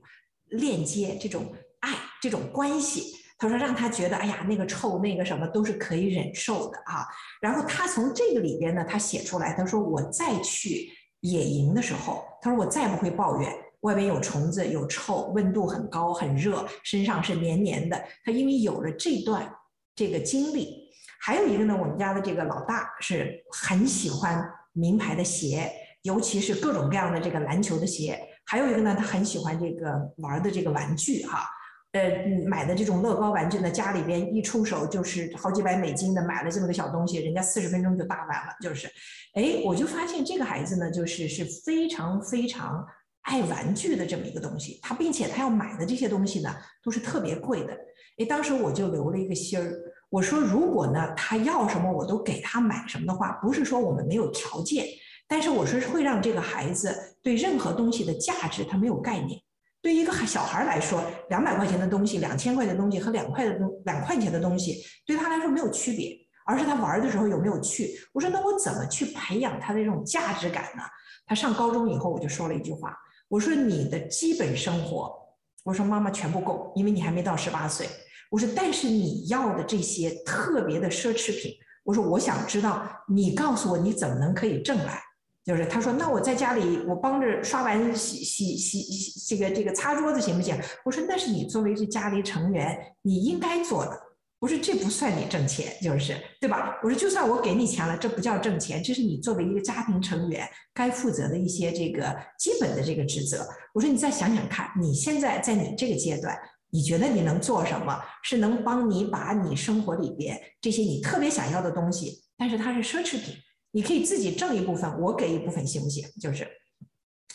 链接，这种。爱这种关系，他说让他觉得，哎呀，那个臭，那个什么都是可以忍受的啊。然后他从这个里边呢，他写出来，他说我再去野营的时候，他说我再不会抱怨外边有虫子、有臭、温度很高、很热，身上是黏黏的。他因为有了这段这个经历，还有一个呢，我们家的这个老大是很喜欢名牌的鞋，尤其是各种各样的这个篮球的鞋。还有一个呢，他很喜欢这个玩的这个玩具哈。呃，买的这种乐高玩具呢，家里边一出手就是好几百美金的，买了这么个小东西，人家四十分钟就搭完了，就是，哎，我就发现这个孩子呢，就是是非常非常爱玩具的这么一个东西，他并且他要买的这些东西呢，都是特别贵的，哎，当时我就留了一个心儿，我说如果呢他要什么我都给他买什么的话，不是说我们没有条件，但是我说会让这个孩子对任何东西的价值他没有概念。对一个小孩来说，两百块钱的东西、两千块钱的东西和两块的东两块钱的东西，对他来说没有区别，而是他玩的时候有没有趣。我说，那我怎么去培养他的这种价值感呢？他上高中以后，我就说了一句话，我说你的基本生活，我说妈妈全部够，因为你还没到十八岁。我说，但是你要的这些特别的奢侈品，我说我想知道，你告诉我你怎么能可以挣来。就是他说，那我在家里，我帮着刷完洗洗洗洗这个这个擦桌子行不行？我说那是你作为这家里成员你应该做的。我说这不算你挣钱，就是对吧？我说就算我给你钱了，这不叫挣钱，这是你作为一个家庭成员该负责的一些这个基本的这个职责。我说你再想想看，你现在在你这个阶段，你觉得你能做什么？是能帮你把你生活里边这些你特别想要的东西，但是它是奢侈品。你可以自己挣一部分，我给一部分，行不行？就是。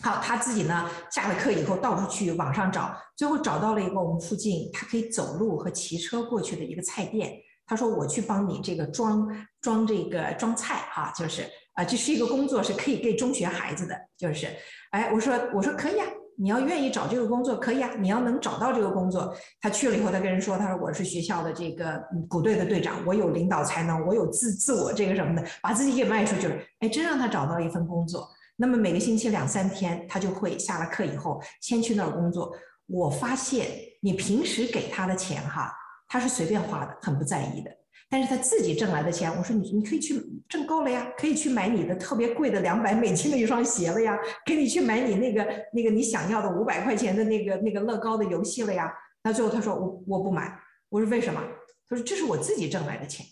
好，他自己呢，下了课以后到处去网上找，最后找到了一个我们附近他可以走路和骑车过去的一个菜店。他说：“我去帮你这个装装这个装菜哈，就是啊，这是一个工作，是可以给中学孩子的，就是，哎，我说我说可以啊，你要愿意找这个工作可以啊，你要能找到这个工作。他去了以后，他跟人说，他说我是学校的这个鼓队的队长，我有领导才能，我有自自我这个什么的，把自己给卖出去了，哎，真让他找到了一份工作。”那么每个星期两三天，他就会下了课以后先去那儿工作。我发现你平时给他的钱哈，他是随便花的，很不在意的。但是他自己挣来的钱，我说你你可以去挣够了呀，可以去买你的特别贵的两百美金的一双鞋了呀，可以去买你那个那个你想要的五百块钱的那个那个乐高的游戏了呀。那最后他说我我不买，我说为什么？他说这是我自己挣来的钱。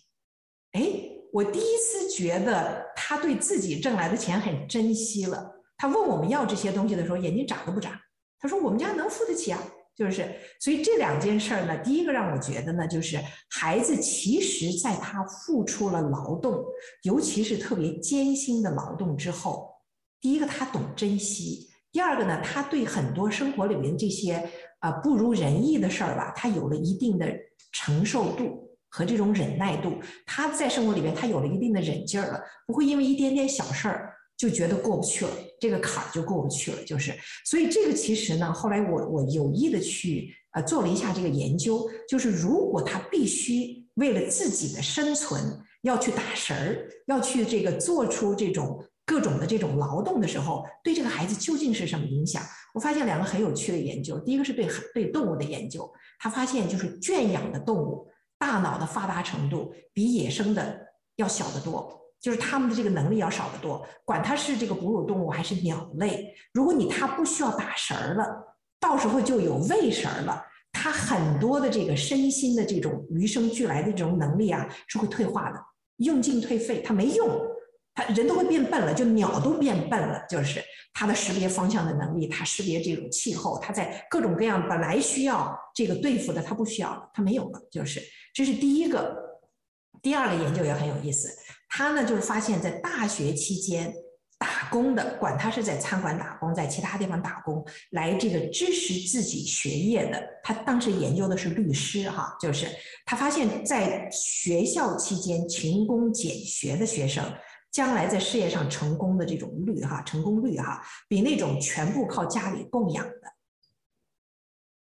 哎。我第一次觉得他对自己挣来的钱很珍惜了。他问我们要这些东西的时候，眼睛眨都不眨。他说：“我们家能付得起啊。”就是，所以这两件事儿呢，第一个让我觉得呢，就是孩子其实在他付出了劳动，尤其是特别艰辛的劳动之后，第一个他懂珍惜，第二个呢，他对很多生活里面这些呃不如人意的事儿吧，他有了一定的承受度。和这种忍耐度，他在生活里面他有了一定的忍劲儿了，不会因为一点点小事儿就觉得过不去了，这个坎儿就过不去了。就是，所以这个其实呢，后来我我有意的去呃做了一下这个研究，就是如果他必须为了自己的生存要去打神儿，要去这个做出这种各种的这种劳动的时候，对这个孩子究竟是什么影响？我发现两个很有趣的研究，第一个是对对动物的研究，他发现就是圈养的动物。大脑的发达程度比野生的要小得多，就是他们的这个能力要少得多。管它是这个哺乳动物还是鸟类，如果你它不需要打绳儿了，到时候就有喂食儿了，它很多的这个身心的这种与生俱来的这种能力啊是会退化的，用进退废，它没用。他人都会变笨了，就鸟都变笨了，就是它的识别方向的能力，它识别这种气候，它在各种各样本来需要这个对付的，它不需要了，它没有了，就是这是第一个。第二个研究也很有意思，他呢就是发现，在大学期间打工的，管他是在餐馆打工，在其他地方打工，来这个支持自己学业的，他当时研究的是律师哈，就是他发现，在学校期间勤工俭学的学生。将来在事业上成功的这种率哈，成功率哈，比那种全部靠家里供养的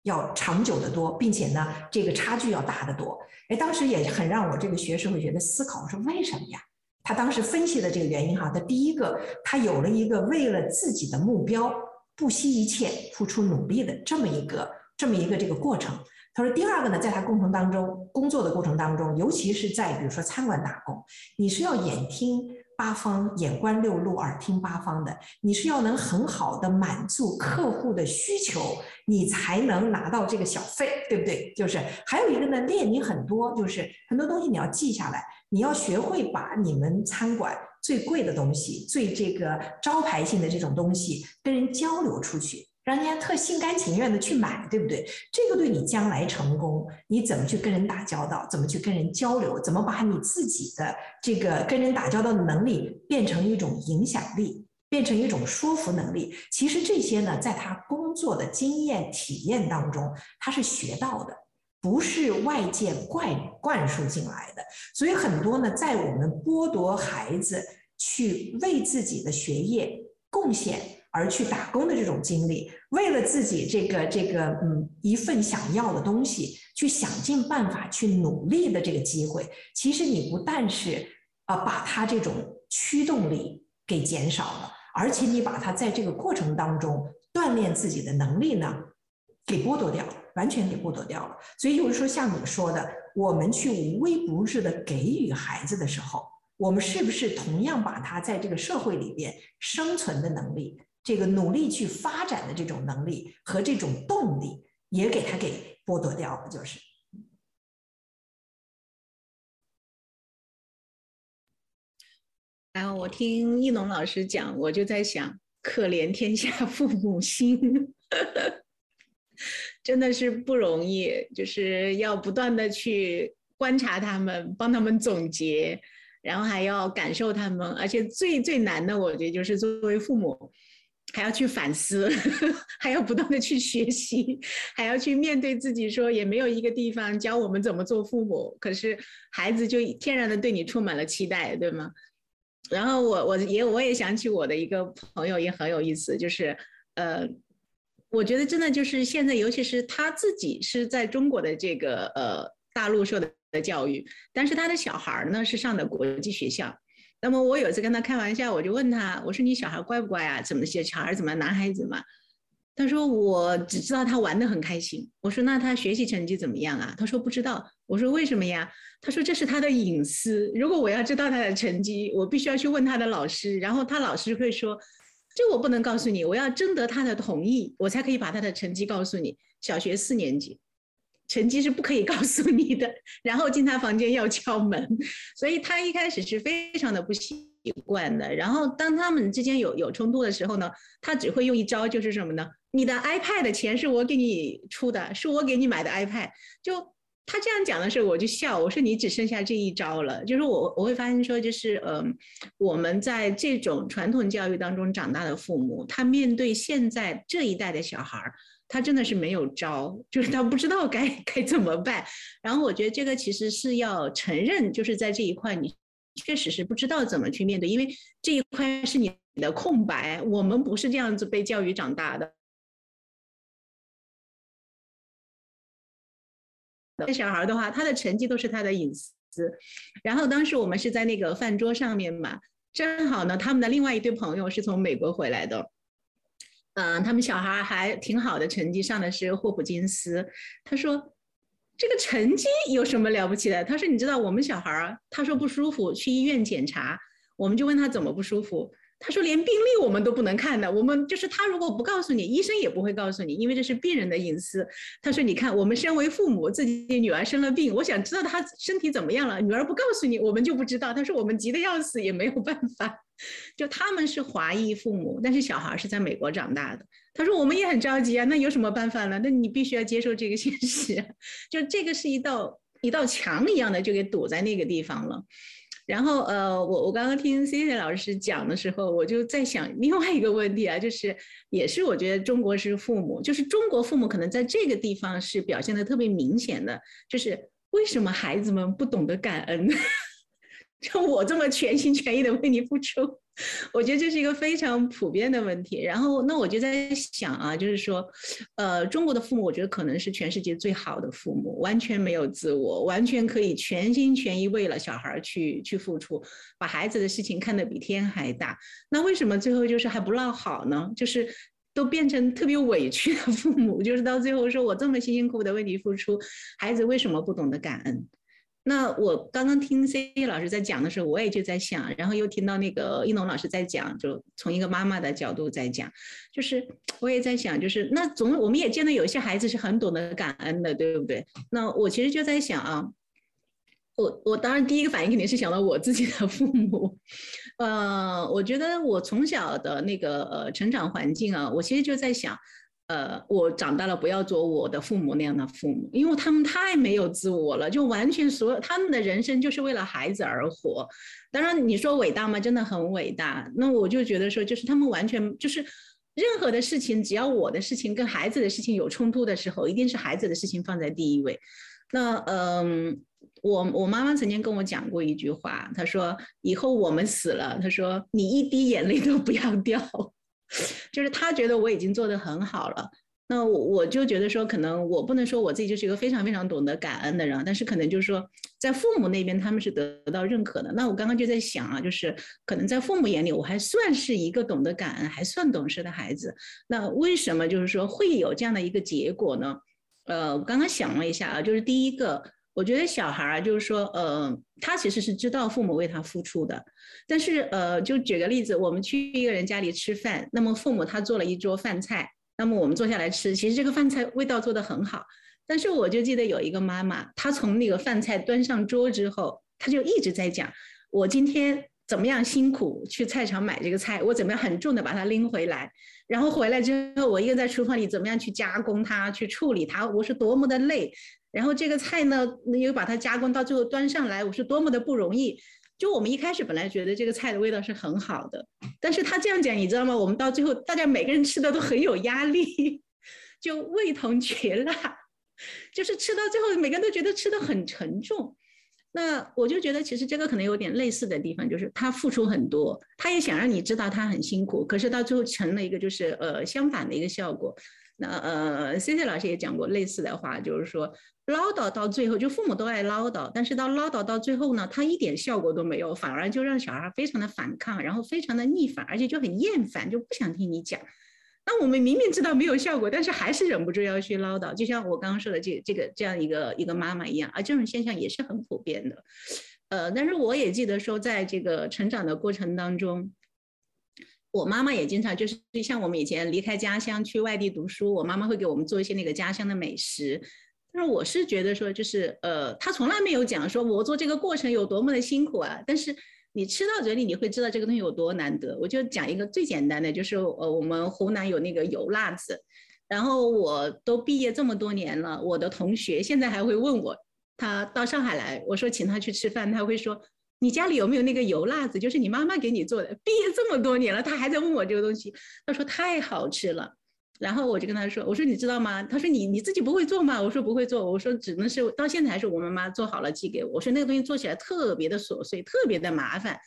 要长久的多，并且呢，这个差距要大得多。哎，当时也很让我这个学社会学的思考，我说为什么呀？他当时分析的这个原因哈，他第一个，他有了一个为了自己的目标不惜一切付出努力的这么一个这么一个这个过程。他说第二个呢，在他工程当中工作的过程当中，尤其是在比如说餐馆打工，你是要眼听。八方眼观六路，耳听八方的，你是要能很好的满足客户的需求，你才能拿到这个小费，对不对？就是还有一个呢，练你很多，就是很多东西你要记下来，你要学会把你们餐馆最贵的东西、最这个招牌性的这种东西跟人交流出去。让人家特心甘情愿的去买，对不对？这个对你将来成功，你怎么去跟人打交道，怎么去跟人交流，怎么把你自己的这个跟人打交道的能力变成一种影响力，变成一种说服能力？其实这些呢，在他工作的经验体验当中，他是学到的，不是外界灌灌输进来的。所以很多呢，在我们剥夺孩子去为自己的学业贡献。而去打工的这种经历，为了自己这个这个嗯一份想要的东西，去想尽办法去努力的这个机会，其实你不但是啊把他这种驱动力给减少了，而且你把他在这个过程当中锻炼自己的能力呢，给剥夺掉了，完全给剥夺掉了。所以就是说，像你说的，我们去无微不至的给予孩子的时候，我们是不是同样把他在这个社会里边生存的能力？这个努力去发展的这种能力和这种动力，也给他给剥夺掉了，就是。然后我听易农老师讲，我就在想，可怜天下父母心，(laughs) 真的是不容易，就是要不断的去观察他们，帮他们总结。然后还要感受他们，而且最最难的，我觉得就是作为父母。还要去反思，(laughs) 还要不断的去学习，还要去面对自己，说也没有一个地方教我们怎么做父母，可是孩子就天然的对你充满了期待，对吗？然后我我也我也想起我的一个朋友也很有意思，就是呃，我觉得真的就是现在，尤其是他自己是在中国的这个呃大陆受的的教育，但是他的小孩呢是上的国际学校。那么我有一次跟他开玩笑，我就问他，我说你小孩乖不乖啊？怎么些小孩怎么男孩子嘛？他说我只知道他玩的很开心。我说那他学习成绩怎么样啊？他说不知道。我说为什么呀？他说这是他的隐私。如果我要知道他的成绩，我必须要去问他的老师，然后他老师会说，这我不能告诉你，我要征得他的同意，我才可以把他的成绩告诉你。小学四年级。成绩是不可以告诉你的，然后进他房间要敲门，所以他一开始是非常的不习惯的。然后当他们之间有有冲突的时候呢，他只会用一招，就是什么呢？你的 iPad 的钱是我给你出的，是我给你买的 iPad。就他这样讲的时候，我就笑，我说你只剩下这一招了。就是我我会发现说，就是嗯，我们在这种传统教育当中长大的父母，他面对现在这一代的小孩儿。他真的是没有招，就是他不知道该 (laughs) 该怎么办。然后我觉得这个其实是要承认，就是在这一块你确实是不知道怎么去面对，因为这一块是你的空白。我们不是这样子被教育长大的。那小孩的话，他的成绩都是他的隐私。然后当时我们是在那个饭桌上面嘛，正好呢，他们的另外一对朋友是从美国回来的。嗯，他们小孩还挺好的，成绩上的是霍普金斯。他说，这个成绩有什么了不起的？他说，你知道我们小孩儿，他说不舒服，去医院检查，我们就问他怎么不舒服。他说，连病历我们都不能看的，我们就是他如果不告诉你，医生也不会告诉你，因为这是病人的隐私。他说，你看我们身为父母，自己女儿生了病，我想知道她身体怎么样了，女儿不告诉你，我们就不知道。他说，我们急得要死，也没有办法。(laughs) 就他们是华裔父母，但是小孩是在美国长大的。他说我们也很着急啊，那有什么办法呢？那你必须要接受这个现实，(laughs) 就这个是一道一道墙一样的，就给堵在那个地方了。然后呃，我我刚刚听 C C 老师讲的时候，我就在想另外一个问题啊，就是也是我觉得中国式父母，就是中国父母可能在这个地方是表现的特别明显的，就是为什么孩子们不懂得感恩？(laughs) 就我这么全心全意的为你付出，我觉得这是一个非常普遍的问题。然后，那我就在想啊，就是说，呃，中国的父母，我觉得可能是全世界最好的父母，完全没有自我，完全可以全心全意为了小孩去去付出，把孩子的事情看得比天还大。那为什么最后就是还不落好呢？就是都变成特别委屈的父母，就是到最后说我这么辛辛苦苦的为你付出，孩子为什么不懂得感恩？那我刚刚听 C 老师在讲的时候，我也就在想，然后又听到那个一农老师在讲，就从一个妈妈的角度在讲，就是我也在想，就是那总我们也见到有些孩子是很懂得感恩的，对不对？那我其实就在想啊，我我当然第一个反应肯定是想到我自己的父母，呃，我觉得我从小的那个呃成长环境啊，我其实就在想。呃，我长大了，不要做我的父母那样的父母，因为他们太没有自我了，就完全所有他们的人生就是为了孩子而活。当然，你说伟大吗？真的很伟大。那我就觉得说，就是他们完全就是任何的事情，只要我的事情跟孩子的事情有冲突的时候，一定是孩子的事情放在第一位。那嗯，我我妈妈曾经跟我讲过一句话，她说以后我们死了，她说你一滴眼泪都不要掉。就是他觉得我已经做得很好了，那我我就觉得说，可能我不能说我自己就是一个非常非常懂得感恩的人，但是可能就是说，在父母那边他们是得到认可的。那我刚刚就在想啊，就是可能在父母眼里，我还算是一个懂得感恩、还算懂事的孩子。那为什么就是说会有这样的一个结果呢？呃，我刚刚想了一下啊，就是第一个。我觉得小孩儿就是说，呃，他其实是知道父母为他付出的，但是，呃，就举个例子，我们去一个人家里吃饭，那么父母他做了一桌饭菜，那么我们坐下来吃，其实这个饭菜味道做得很好，但是我就记得有一个妈妈，她从那个饭菜端上桌之后，她就一直在讲，我今天怎么样辛苦去菜场买这个菜，我怎么样很重的把它拎回来，然后回来之后，我一个在厨房里怎么样去加工它，去处理它，我是多么的累。然后这个菜呢，又把它加工到最后端上来，我是多么的不容易。就我们一开始本来觉得这个菜的味道是很好的，但是他这样讲，你知道吗？我们到最后大家每个人吃的都很有压力，(laughs) 就味同嚼蜡，就是吃到最后每个人都觉得吃的很沉重。那我就觉得其实这个可能有点类似的地方，就是他付出很多，他也想让你知道他很辛苦，可是到最后成了一个就是呃相反的一个效果。那呃，C C 老师也讲过类似的话，就是说唠叨到最后，就父母都爱唠叨，但是到唠叨到最后呢，他一点效果都没有，反而就让小孩非常的反抗，然后非常的逆反，而且就很厌烦，就不想听你讲。那我们明明知道没有效果，但是还是忍不住要去唠叨，就像我刚刚说的这这个这样一个一个妈妈一样啊，这种现象也是很普遍的。呃，但是我也记得说，在这个成长的过程当中。我妈妈也经常就是像我们以前离开家乡去外地读书，我妈妈会给我们做一些那个家乡的美食。但是我是觉得说，就是呃，她从来没有讲说我做这个过程有多么的辛苦啊。但是你吃到嘴里，你会知道这个东西有多难得。我就讲一个最简单的，就是呃，我们湖南有那个油辣子，然后我都毕业这么多年了，我的同学现在还会问我，他到上海来，我说请他去吃饭，他会说。你家里有没有那个油辣子？就是你妈妈给你做的。毕业这么多年了，他还在问我这个东西。他说太好吃了，然后我就跟他说：“我说你知道吗？”他说：“你你自己不会做吗？”我说：“不会做。”我说：“只能是到现在还是我妈妈做好了寄给我。”我说：“那个东西做起来特别的琐碎，特别的麻烦，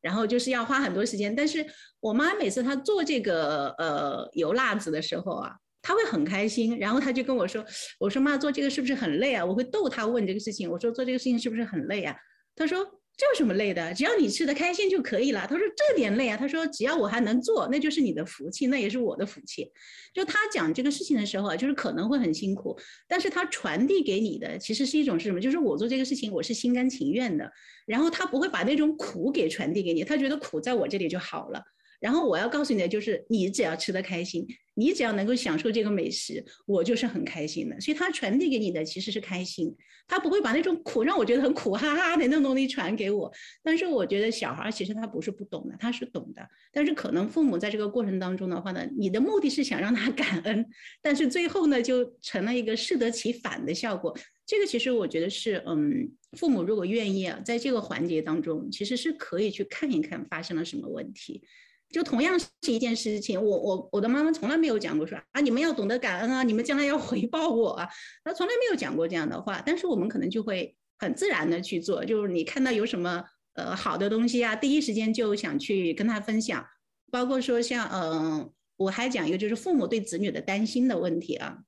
然后就是要花很多时间。但是我妈每次她做这个呃油辣子的时候啊，她会很开心。然后她就跟我说：“我说妈，做这个是不是很累啊？”我会逗她问这个事情。我说：“做这个事情是不是很累啊？”她说。这有什么累的？只要你吃的开心就可以了。他说这点累啊。他说只要我还能做，那就是你的福气，那也是我的福气。就他讲这个事情的时候啊，就是可能会很辛苦，但是他传递给你的其实是一种是什么？就是我做这个事情我是心甘情愿的。然后他不会把那种苦给传递给你，他觉得苦在我这里就好了。然后我要告诉你的就是，你只要吃得开心，你只要能够享受这个美食，我就是很开心的。所以他传递给你的其实是开心，他不会把那种苦让我觉得很苦哈哈的那种东西传给我。但是我觉得小孩其实他不是不懂的，他是懂的。但是可能父母在这个过程当中的话呢，你的目的是想让他 (laughs) 感恩，但是最后呢就成了一个适得其反的效果。这个其实我觉得是，嗯，父母如果愿意啊，在这个环节当中，其实是可以去看一看发生了什么问题。就同样是一件事情，我我我的妈妈从来没有讲过说啊，你们要懂得感恩啊，你们将来要回报我啊，她从来没有讲过这样的话。但是我们可能就会很自然的去做，就是你看到有什么呃好的东西啊，第一时间就想去跟他分享。包括说像嗯，我还讲一个就是父母对子女的担心的问题啊，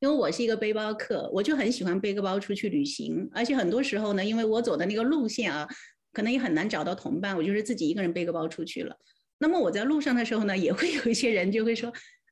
因为我是一个背包客，我就很喜欢背个包出去旅行，而且很多时候呢，因为我走的那个路线啊。可能也很难找到同伴，我就是自己一个人背个包出去了。那么我在路上的时候呢，也会有一些人就会说：“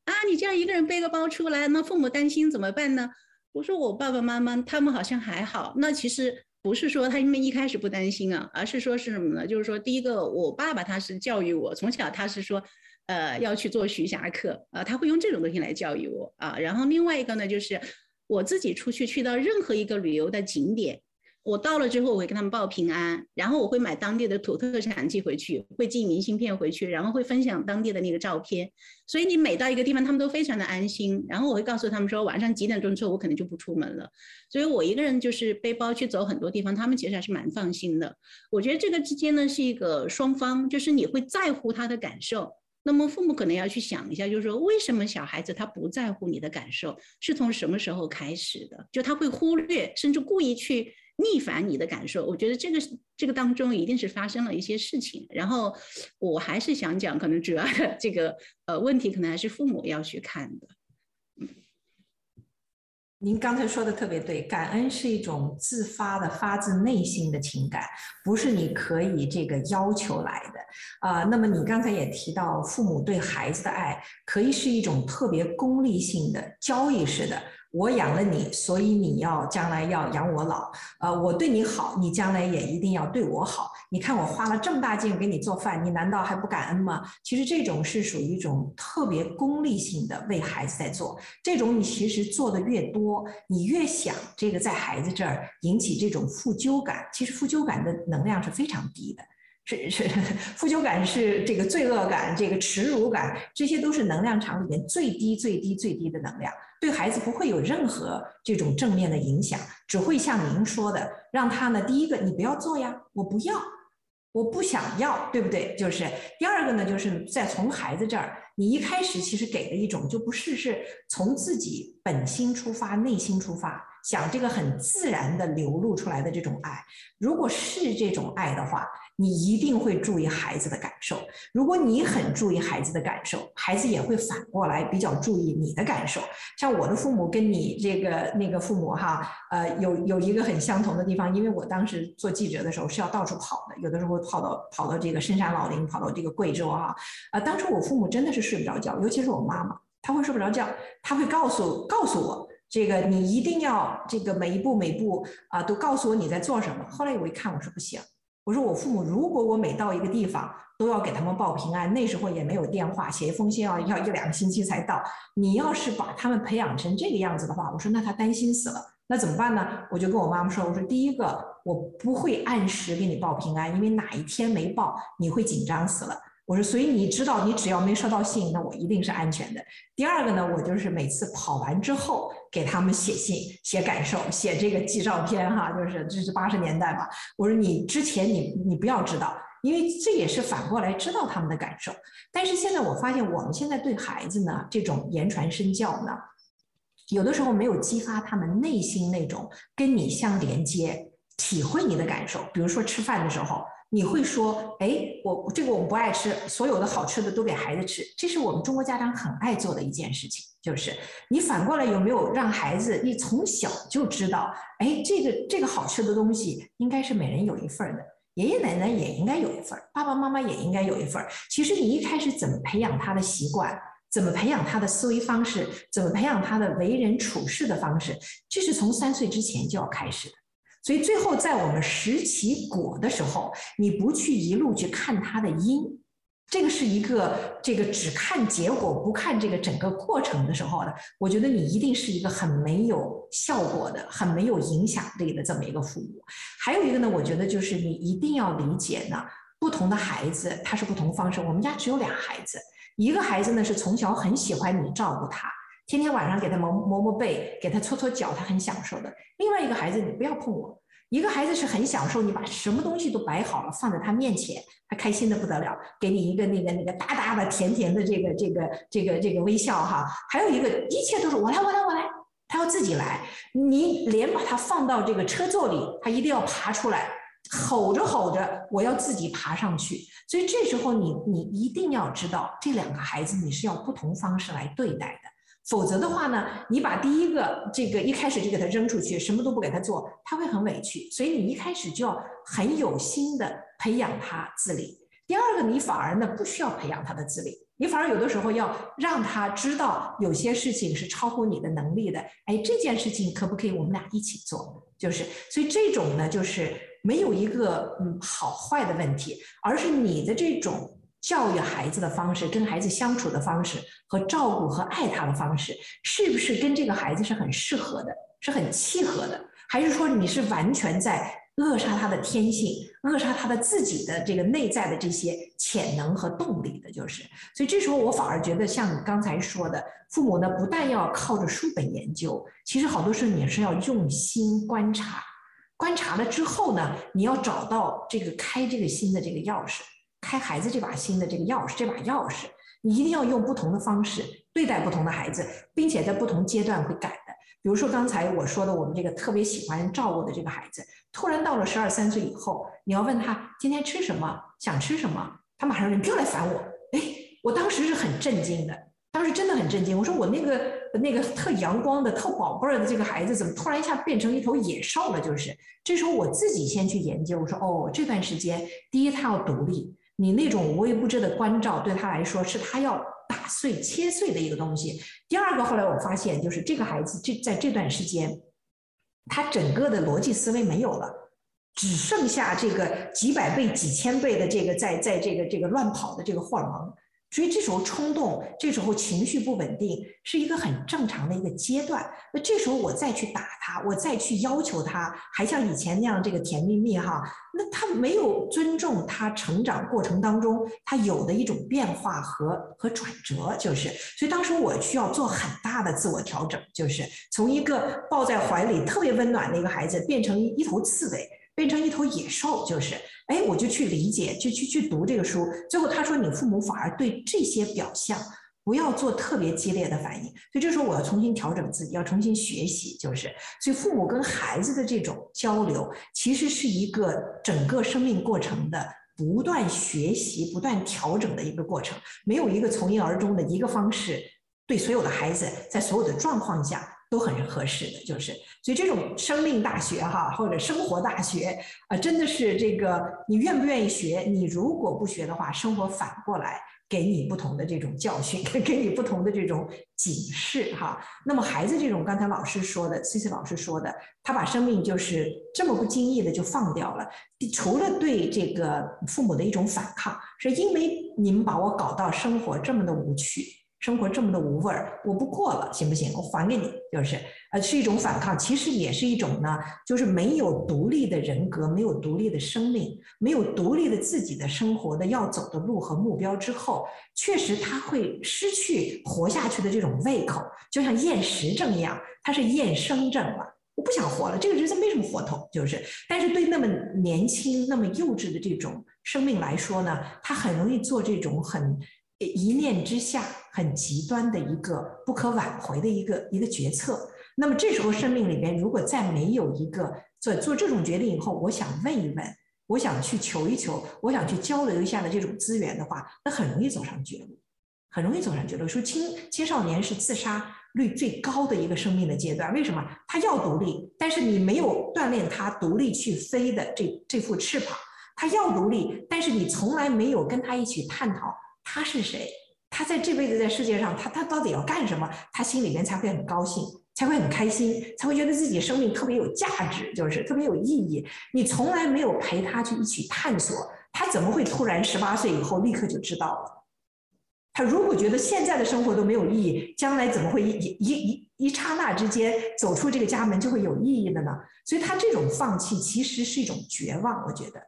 啊，你这样一个人背个包出来，那父母担心怎么办呢？”我说：“我爸爸妈妈他们好像还好。”那其实不是说他们一开始不担心啊，而是说是什么呢？就是说，第一个，我爸爸他是教育我，从小他是说，呃，要去做徐霞客啊，他会用这种东西来教育我啊。然后另外一个呢，就是我自己出去去到任何一个旅游的景点。我到了之后，我会跟他们报平安，然后我会买当地的土特产寄回去，会寄明信片回去，然后会分享当地的那个照片。所以你每到一个地方，他们都非常的安心。然后我会告诉他们说，晚上几点钟之后，我可能就不出门了。所以我一个人就是背包去走很多地方，他们其实还是蛮放心的。我觉得这个之间呢是一个双方，就是你会在乎他的感受。那么父母可能要去想一下，就是说为什么小孩子他不在乎你的感受，是从什么时候开始的？就他会忽略，甚至故意去。逆反你的感受，我觉得这个这个当中一定是发生了一些事情。然后我还是想讲，可能主要的这个呃问题，可能还是父母要去看的。您刚才说的特别对，感恩是一种自发的、发自内心的情感，不是你可以这个要求来的啊。那么你刚才也提到，父母对孩子的爱可以是一种特别功利性的、交易式的。我养了你，所以你要将来要养我老。呃，我对你好，你将来也一定要对我好。你看我花了这么大劲给你做饭，你难道还不感恩吗？其实这种是属于一种特别功利性的为孩子在做。这种你其实做的越多，你越想这个在孩子这儿引起这种负疚感。其实负疚感的能量是非常低的。是是，负疚感是这个罪恶感，这个耻辱感，这些都是能量场里面最低最低最低的能量。对孩子不会有任何这种正面的影响，只会像您说的，让他呢，第一个你不要做呀，我不要，我不想要，对不对？就是第二个呢，就是在从孩子这儿，你一开始其实给的一种就不是是从自己本心出发、内心出发。想这个很自然的流露出来的这种爱，如果是这种爱的话，你一定会注意孩子的感受。如果你很注意孩子的感受，孩子也会反过来比较注意你的感受。像我的父母跟你这个那个父母哈，呃，有有一个很相同的地方，因为我当时做记者的时候是要到处跑的，有的时候跑到跑到这个深山老林，跑到这个贵州哈，呃，当时我父母真的是睡不着觉，尤其是我妈妈，她会睡不着觉，她会告诉告诉我。这个你一定要这个每一步每步啊都告诉我你在做什么。后来我一看，我说不行，我说我父母如果我每到一个地方都要给他们报平安，那时候也没有电话，写一封信要要一两个星期才到。你要是把他们培养成这个样子的话，我说那他担心死了，那怎么办呢？我就跟我妈妈说，我说第一个我不会按时给你报平安，因为哪一天没报你会紧张死了。我说，所以你知道，你只要没收到信，那我一定是安全的。第二个呢，我就是每次跑完之后给他们写信、写感受、写这个寄照片，哈，就是这是八十年代嘛。我说你之前你你不要知道，因为这也是反过来知道他们的感受。但是现在我发现，我们现在对孩子呢，这种言传身教呢，有的时候没有激发他们内心那种跟你相连接、体会你的感受。比如说吃饭的时候。你会说，哎，我这个我们不爱吃，所有的好吃的都给孩子吃，这是我们中国家长很爱做的一件事情。就是你反过来有没有让孩子，你从小就知道，哎，这个这个好吃的东西应该是每人有一份的，爷爷奶奶也应该有一份，爸爸妈妈也应该有一份。其实你一开始怎么培养他的习惯，怎么培养他的思维方式，怎么培养他的为人处事的方式，这是从三岁之前就要开始的。所以最后，在我们拾起果的时候，你不去一路去看它的因，这个是一个这个只看结果不看这个整个过程的时候呢，我觉得你一定是一个很没有效果的、很没有影响力的这么一个父母。还有一个呢，我觉得就是你一定要理解呢，不同的孩子他是不同方式。我们家只有俩孩子，一个孩子呢是从小很喜欢你照顾他。天天晚上给他磨磨磨背，给他搓搓脚，他很享受的。另外一个孩子，你不要碰我。一个孩子是很享受，你把什么东西都摆好了放在他面前，他开心的不得了，给你一个那个那个大大的甜甜的这个这个这个这个微笑哈。还有一个，一切都是我来我来我来，他要自己来。你连把他放到这个车座里，他一定要爬出来，吼着吼着，我要自己爬上去。所以这时候你你一定要知道，这两个孩子你是要不同方式来对待的。否则的话呢，你把第一个这个一开始就给他扔出去，什么都不给他做，他会很委屈。所以你一开始就要很有心的培养他自理。第二个，你反而呢不需要培养他的自理，你反而有的时候要让他知道有些事情是超乎你的能力的。哎，这件事情可不可以我们俩一起做？就是，所以这种呢，就是没有一个嗯好坏的问题，而是你的这种。教育孩子的方式，跟孩子相处的方式，和照顾和爱他的方式，是不是跟这个孩子是很适合的，是很契合的？还是说你是完全在扼杀他的天性，扼杀他的自己的这个内在的这些潜能和动力的？就是，所以这时候我反而觉得，像你刚才说的，父母呢不但要靠着书本研究，其实好多时候你是要用心观察，观察了之后呢，你要找到这个开这个心的这个钥匙。开孩子这把心的这个钥匙，这把钥匙，你一定要用不同的方式对待不同的孩子，并且在不同阶段会改的。比如说刚才我说的，我们这个特别喜欢照顾的这个孩子，突然到了十二三岁以后，你要问他今天吃什么，想吃什么，他马上说你不要来烦我。哎，我当时是很震惊的，当时真的很震惊。我说我那个那个特阳光的、特宝贝儿的这个孩子，怎么突然一下变成一头野兽了？就是这时候我自己先去研究，我说哦，这段时间第一他要独立。你那种无微不至的关照，对他来说是他要打碎、切碎的一个东西。第二个，后来我发现，就是这个孩子这在这段时间，他整个的逻辑思维没有了，只剩下这个几百倍、几千倍的这个在在这个这个乱跑的这个荷尔蒙。所以这时候冲动，这时候情绪不稳定，是一个很正常的一个阶段。那这时候我再去打他，我再去要求他，还像以前那样这个甜蜜蜜哈，那他没有尊重他成长过程当中他有的一种变化和和转折，就是。所以当时我需要做很大的自我调整，就是从一个抱在怀里特别温暖的一个孩子，变成一头刺猬。变成一头野兽，就是，哎，我就去理解，就去去读这个书。最后他说，你父母反而对这些表象不要做特别激烈的反应。所以这时候我要重新调整自己，要重新学习，就是。所以父母跟孩子的这种交流，其实是一个整个生命过程的不断学习、不断调整的一个过程。没有一个从一而终的一个方式，对所有的孩子在所有的状况下。都很合适的，就是所以这种生命大学哈，或者生活大学啊，真的是这个你愿不愿意学？你如果不学的话，生活反过来给你不同的这种教训，(laughs) 给你不同的这种警示哈。那么孩子这种刚才老师说的，C C 老师说的，他把生命就是这么不经意的就放掉了，除了对这个父母的一种反抗，是因为你们把我搞到生活这么的无趣。生活这么的无味儿，我不过了，行不行？我还给你，就是，呃，是一种反抗，其实也是一种呢，就是没有独立的人格，没有独立的生命，没有独立的自己的生活的要走的路和目标之后，确实他会失去活下去的这种胃口，就像厌食症一样，他是厌生症了，我不想活了，这个日子没什么活头，就是，但是对那么年轻、那么幼稚的这种生命来说呢，他很容易做这种很。一念之下，很极端的一个不可挽回的一个一个决策。那么这时候生命里边，如果再没有一个做做这种决定以后，我想问一问，我想去求一求，我想去交流一下的这种资源的话，那很容易走上绝路，很容易走上绝路。说青青少年是自杀率最高的一个生命的阶段，为什么？他要独立，但是你没有锻炼他独立去飞的这这副翅膀。他要独立，但是你从来没有跟他一起探讨。他是谁？他在这辈子在世界上，他他到底要干什么？他心里面才会很高兴，才会很开心，才会觉得自己生命特别有价值，就是特别有意义。你从来没有陪他去一起探索，他怎么会突然十八岁以后立刻就知道了？他如果觉得现在的生活都没有意义，将来怎么会一一一一刹那之间走出这个家门就会有意义的呢？所以他这种放弃其实是一种绝望，我觉得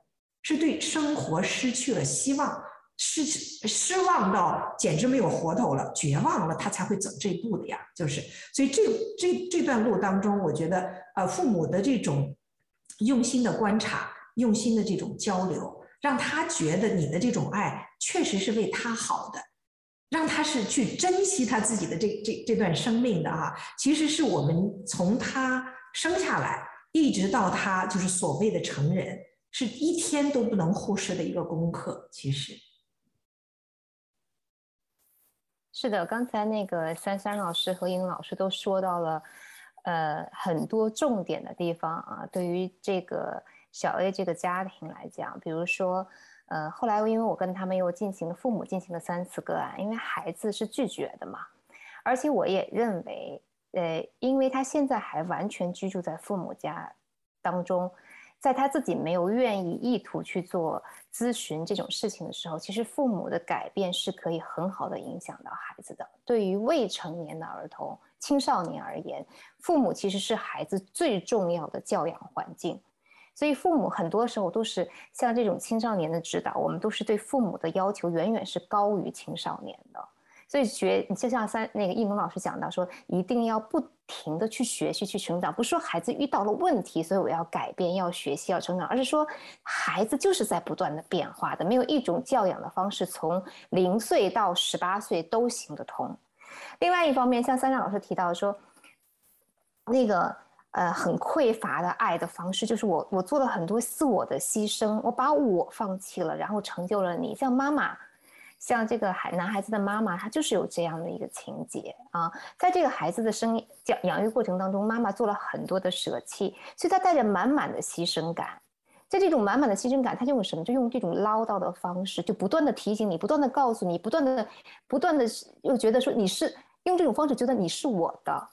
是对生活失去了希望。失失望到简直没有活头了，绝望了，他才会走这步的呀。就是，所以这这这段路当中，我觉得，呃，父母的这种用心的观察，用心的这种交流，让他觉得你的这种爱确实是为他好的，让他是去珍惜他自己的这这这段生命的哈。其实是我们从他生下来一直到他就是所谓的成人，是一天都不能忽视的一个功课。其实。是的，刚才那个三三老师和英老师都说到了，呃，很多重点的地方啊。对于这个小 A 这个家庭来讲，比如说，呃，后来因为我跟他们又进行了父母进行了三次个案，因为孩子是拒绝的嘛，而且我也认为，呃，因为他现在还完全居住在父母家当中。在他自己没有愿意意图去做咨询这种事情的时候，其实父母的改变是可以很好的影响到孩子的。对于未成年的儿童、青少年而言，父母其实是孩子最重要的教养环境，所以父母很多时候都是像这种青少年的指导，我们都是对父母的要求远远是高于青少年的。所以学，就像三那个易萌老师讲到说，一定要不停的去学习、去成长。不是说孩子遇到了问题，所以我要改变、要学习、要成长，而是说孩子就是在不断的变化的，没有一种教养的方式从零岁到十八岁都行得通。另外一方面，像三亮老师提到说，那个呃很匮乏的爱的方式，就是我我做了很多自我的牺牲，我把我放弃了，然后成就了你，像妈妈。像这个孩男孩子的妈妈，她就是有这样的一个情节啊，在这个孩子的生养养育过程当中，妈妈做了很多的舍弃，所以她带着满满的牺牲感，在这种满满的牺牲感，她用什么？就用这种唠叨的方式，就不断的提醒你，不断的告诉你，不断的不断的又觉得说你是用这种方式觉得你是我的，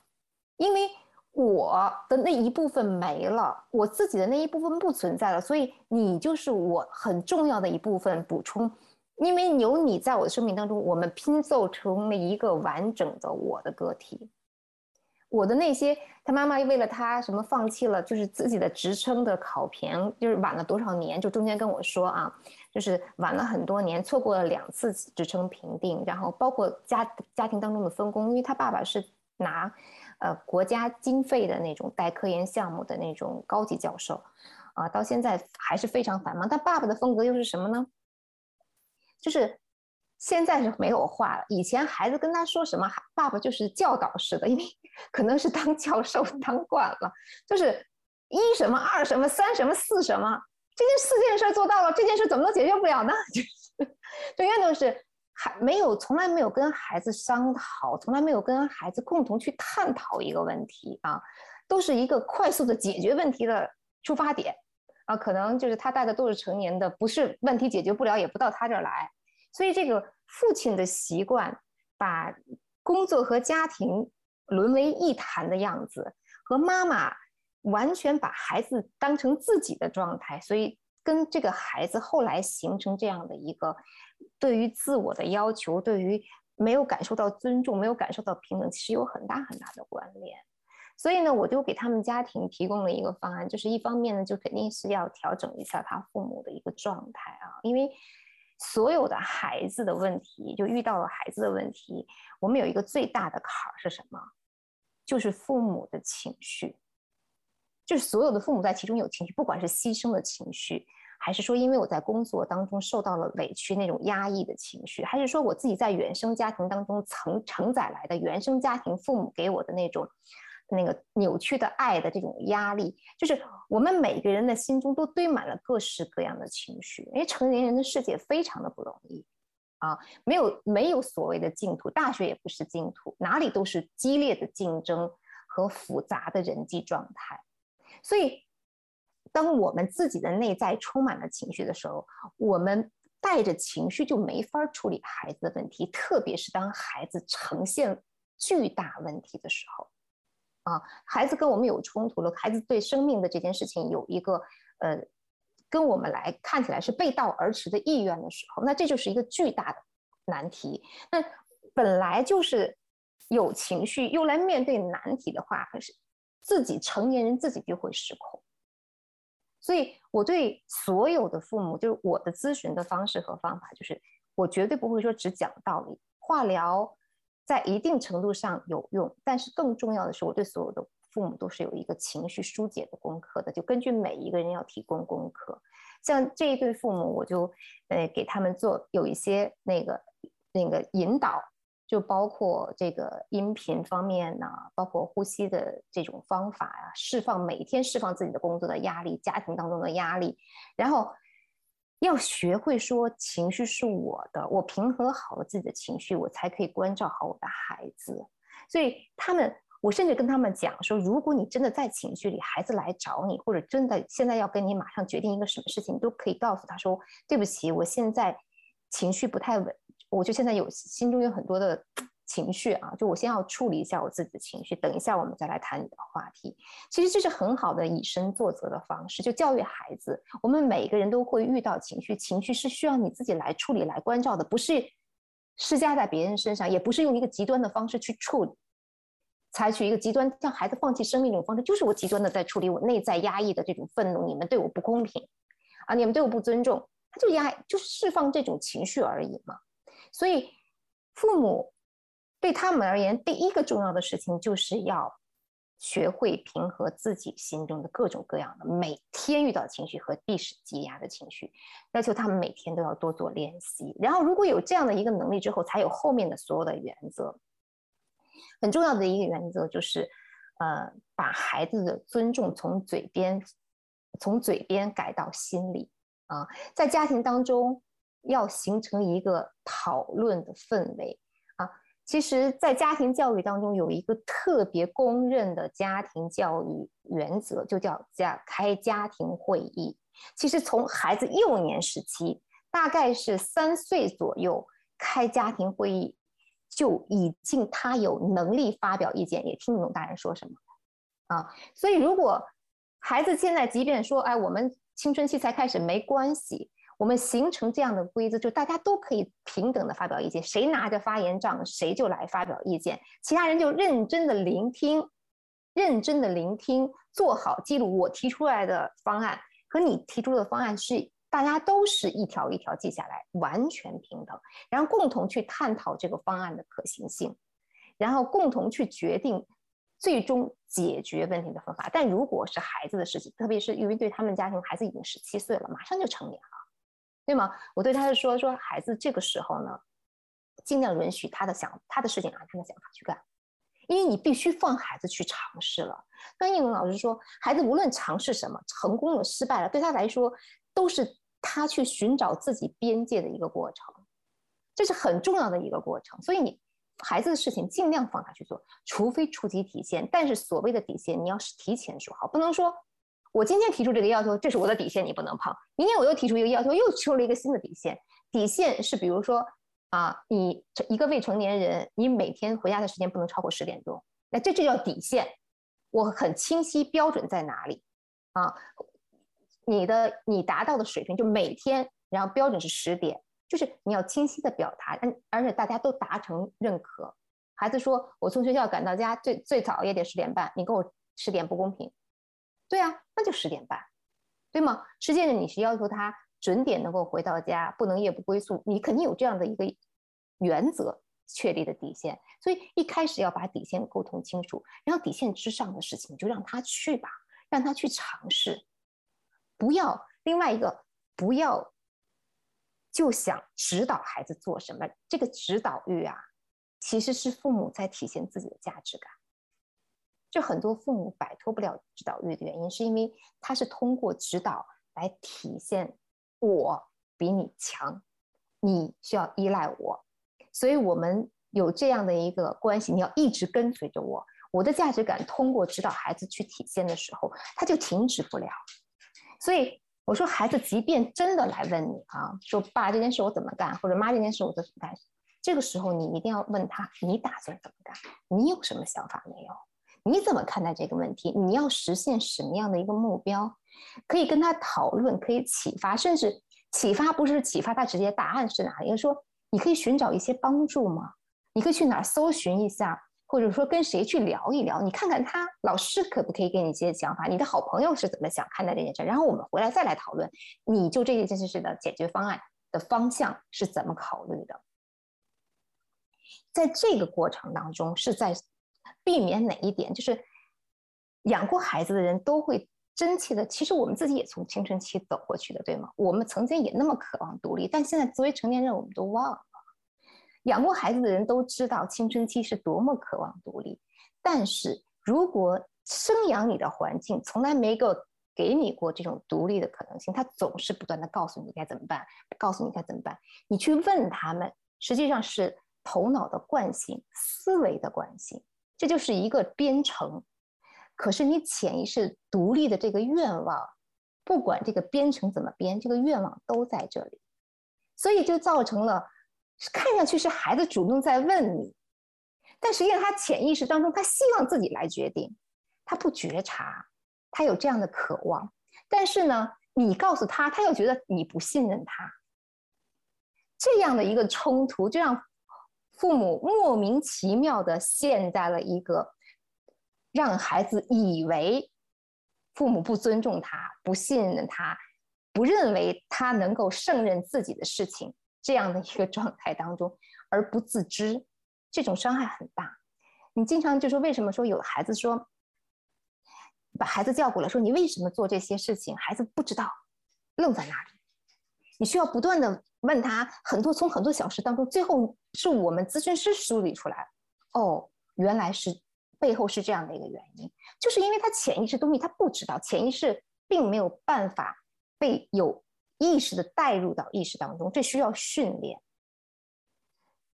因为我的那一部分没了，我自己的那一部分不存在了，所以你就是我很重要的一部分补充。因为有你在我的生命当中，我们拼凑成了一个完整的我的个体。我的那些，他妈妈为了他什么放弃了，就是自己的职称的考评，就是晚了多少年，就中间跟我说啊，就是晚了很多年，错过了两次职称评定，然后包括家家庭当中的分工，因为他爸爸是拿呃国家经费的那种带科研项目的那种高级教授，啊，到现在还是非常繁忙。他爸爸的风格又是什么呢？就是现在是没有话了，以前孩子跟他说什么，爸爸就是教导式的，因为。(laughs) 可能是当教授 (laughs) 当惯了，就是一什么二什么三什么四什么，这件四件事做到了，这件事怎么都解决不了呢？(laughs) 就是永远都是还没有从来没有跟孩子商讨，从来没有跟孩子共同去探讨一个问题啊，都是一个快速的解决问题的出发点啊，可能就是他带的都是成年的，不是问题解决不了也不到他这儿来，所以这个父亲的习惯把工作和家庭。沦为一谈的样子，和妈妈完全把孩子当成自己的状态，所以跟这个孩子后来形成这样的一个对于自我的要求，对于没有感受到尊重，没有感受到平等，其实有很大很大的关联。所以呢，我就给他们家庭提供了一个方案，就是一方面呢，就肯定是要调整一下他父母的一个状态啊，因为所有的孩子的问题，就遇到了孩子的问题，我们有一个最大的坎儿是什么？就是父母的情绪，就是所有的父母在其中有情绪，不管是牺牲的情绪，还是说因为我在工作当中受到了委屈那种压抑的情绪，还是说我自己在原生家庭当中承承载来的原生家庭父母给我的那种那个扭曲的爱的这种压力，就是我们每个人的心中都堆满了各式各样的情绪，因为成年人的世界非常的不容易。啊，没有没有所谓的净土，大学也不是净土，哪里都是激烈的竞争和复杂的人际状态。所以，当我们自己的内在充满了情绪的时候，我们带着情绪就没法处理孩子的问题，特别是当孩子呈现巨大问题的时候。啊，孩子跟我们有冲突了，孩子对生命的这件事情有一个呃。跟我们来看起来是背道而驰的意愿的时候，那这就是一个巨大的难题。那本来就是有情绪又来面对难题的话，可是自己成年人自己就会失控。所以我对所有的父母，就是我的咨询的方式和方法，就是我绝对不会说只讲道理。化疗在一定程度上有用，但是更重要的是，我对所有的。父母都是有一个情绪疏解的功课的，就根据每一个人要提供功课。像这一对父母，我就呃给他们做有一些那个那个引导，就包括这个音频方面呢，包括呼吸的这种方法呀，释放每天释放自己的工作的压力，家庭当中的压力，然后要学会说情绪是我的，我平和好了自己的情绪，我才可以关照好我的孩子。所以他们。我甚至跟他们讲说，如果你真的在情绪里，孩子来找你，或者真的现在要跟你马上决定一个什么事情，你都可以告诉他说：“对不起，我现在情绪不太稳，我就现在有心中有很多的情绪啊，就我先要处理一下我自己的情绪，等一下我们再来谈你的话题。”其实这是很好的以身作则的方式，就教育孩子。我们每个人都会遇到情绪，情绪是需要你自己来处理、来关照的，不是施加在别人身上，也不是用一个极端的方式去处理。采取一个极端，像孩子放弃生命这种方式，就是我极端的在处理我内在压抑的这种愤怒。你们对我不公平，啊，你们对我不尊重，他就压，就释放这种情绪而已嘛。所以，父母对他们而言，第一个重要的事情就是要学会平和自己心中的各种各样的每天遇到情绪和历史积压的情绪，要求他们每天都要多做练习。然后，如果有这样的一个能力之后，才有后面的所有的原则。很重要的一个原则就是，呃，把孩子的尊重从嘴边，从嘴边改到心里啊，在家庭当中要形成一个讨论的氛围。其实，在家庭教育当中有一个特别公认的家庭教育原则，就叫家开家庭会议。其实从孩子幼年时期，大概是三岁左右开家庭会议。就已经他有能力发表意见，也听不懂大人说什么，啊，所以如果孩子现在即便说，哎，我们青春期才开始没关系，我们形成这样的规则，就大家都可以平等的发表意见，谁拿着发言杖，谁就来发表意见，其他人就认真的聆听，认真的聆听，做好记录。我提出来的方案和你提出的方案是。大家都是一条一条记下来，完全平等，然后共同去探讨这个方案的可行性，然后共同去决定最终解决问题的方法。但如果是孩子的事情，特别是因为对他们家庭，孩子已经十七岁了，马上就成年了，对吗？我对他是说说，孩子这个时候呢，尽量允许他的想他的事情按他的想法去干，因为你必须放孩子去尝试了。跟英文老师说，孩子无论尝试什么，成功了失败了，对他来说都是。他去寻找自己边界的一个过程，这是很重要的一个过程。所以你孩子的事情尽量放他去做，除非触及底线。但是所谓的底线，你要是提前说好，不能说我今天提出这个要求，这是我的底线，你不能碰。明天我又提出一个要求，又出了一个新的底线。底线是比如说啊，你一个未成年人，你每天回家的时间不能超过十点钟，那这就叫底线。我很清晰标准在哪里啊？你的你达到的水平就每天，然后标准是十点，就是你要清晰的表达，而而且大家都达成认可。孩子说：“我从学校赶到家最最早也得十点半，你给我十点不公平。”对啊，那就十点半，对吗？实际上你是要求他准点能够回到家，不能夜不归宿，你肯定有这样的一个原则确立的底线。所以一开始要把底线沟通清楚，然后底线之上的事情就让他去吧，让他去尝试。不要另外一个，不要就想指导孩子做什么。这个指导欲啊，其实是父母在体现自己的价值感。就很多父母摆脱不了指导欲的原因，是因为他是通过指导来体现我比你强，你需要依赖我。所以我们有这样的一个关系，你要一直跟随着我。我的价值感通过指导孩子去体现的时候，他就停止不了。所以我说，孩子即便真的来问你啊，说爸这件事我怎么干，或者妈这件事我怎么干，这个时候你一定要问他，你打算怎么干？你有什么想法没有？你怎么看待这个问题？你要实现什么样的一个目标？可以跟他讨论，可以启发，甚至启发不是启发他直接答案是哪里，而说你可以寻找一些帮助吗？你可以去哪儿搜寻一下？或者说跟谁去聊一聊，你看看他老师可不可以给你一些想法？你的好朋友是怎么想看待这件事？然后我们回来再来讨论，你就这件事的解决方案的方向是怎么考虑的？在这个过程当中，是在避免哪一点？就是养过孩子的人都会真切的，其实我们自己也从青春期走过去的，对吗？我们曾经也那么渴望独立，但现在作为成年人，我们都忘了。养过孩子的人都知道，青春期是多么渴望独立。但是如果生养你的环境从来没够给你过这种独立的可能性，他总是不断的告诉你该怎么办，告诉你该怎么办。你去问他们，实际上是头脑的惯性、思维的惯性，这就是一个编程。可是你潜意识独立的这个愿望，不管这个编程怎么编，这个愿望都在这里，所以就造成了。看上去是孩子主动在问你，但实际上他潜意识当中，他希望自己来决定，他不觉察，他有这样的渴望。但是呢，你告诉他，他又觉得你不信任他。这样的一个冲突，就让父母莫名其妙的陷在了一个让孩子以为父母不尊重他、不信任他、不认为他能够胜任自己的事情。这样的一个状态当中，而不自知，这种伤害很大。你经常就说，为什么说有孩子说，把孩子叫过来说，你为什么做这些事情？孩子不知道，愣在那里。你需要不断的问他很多，从很多小事当中，最后是我们咨询师梳理出来，哦，原来是背后是这样的一个原因，就是因为他潜意识东西他不知道，潜意识并没有办法被有。意识的带入到意识当中，这需要训练。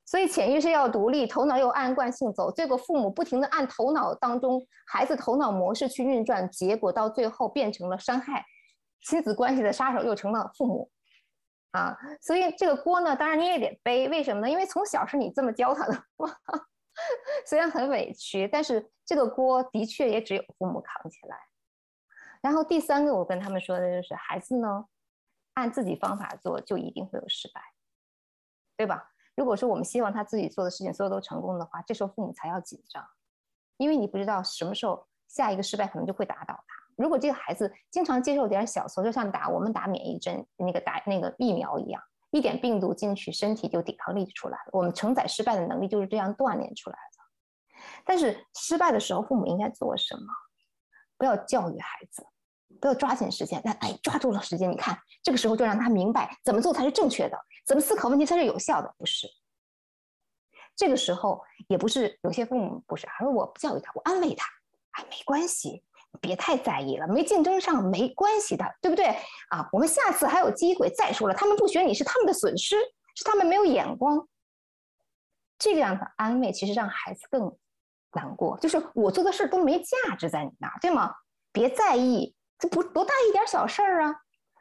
所以潜意识要独立，头脑又按惯性走，结果父母不停的按头脑当中孩子头脑模式去运转，结果到最后变成了伤害亲子关系的杀手，又成了父母啊！所以这个锅呢，当然你也得背，为什么呢？因为从小是你这么教他的，(laughs) 虽然很委屈，但是这个锅的确也只有父母扛起来。然后第三个，我跟他们说的就是孩子呢。按自己方法做，就一定会有失败，对吧？如果说我们希望他自己做的事情所有都成功的话，这时候父母才要紧张，因为你不知道什么时候下一个失败可能就会打倒他。如果这个孩子经常接受点小挫，就像打我们打免疫针那个打那个疫苗一样，一点病毒进去，身体就抵抗力就出来了。我们承载失败的能力就是这样锻炼出来的。但是失败的时候，父母应该做什么？不要教育孩子。不要抓紧时间，那哎，抓住了时间，你看这个时候就让他明白怎么做才是正确的，怎么思考问题才是有效的，不是？这个时候也不是有些父母不是，而是我不教育他，我安慰他，哎，没关系，别太在意了，没竞争上没关系的，对不对？啊，我们下次还有机会。再说了，他们不选你是他们的损失，是他们没有眼光。这个样的安慰其实让孩子更难过，就是我做的事都没价值在你那儿，对吗？别在意。这不多大一点小事儿啊，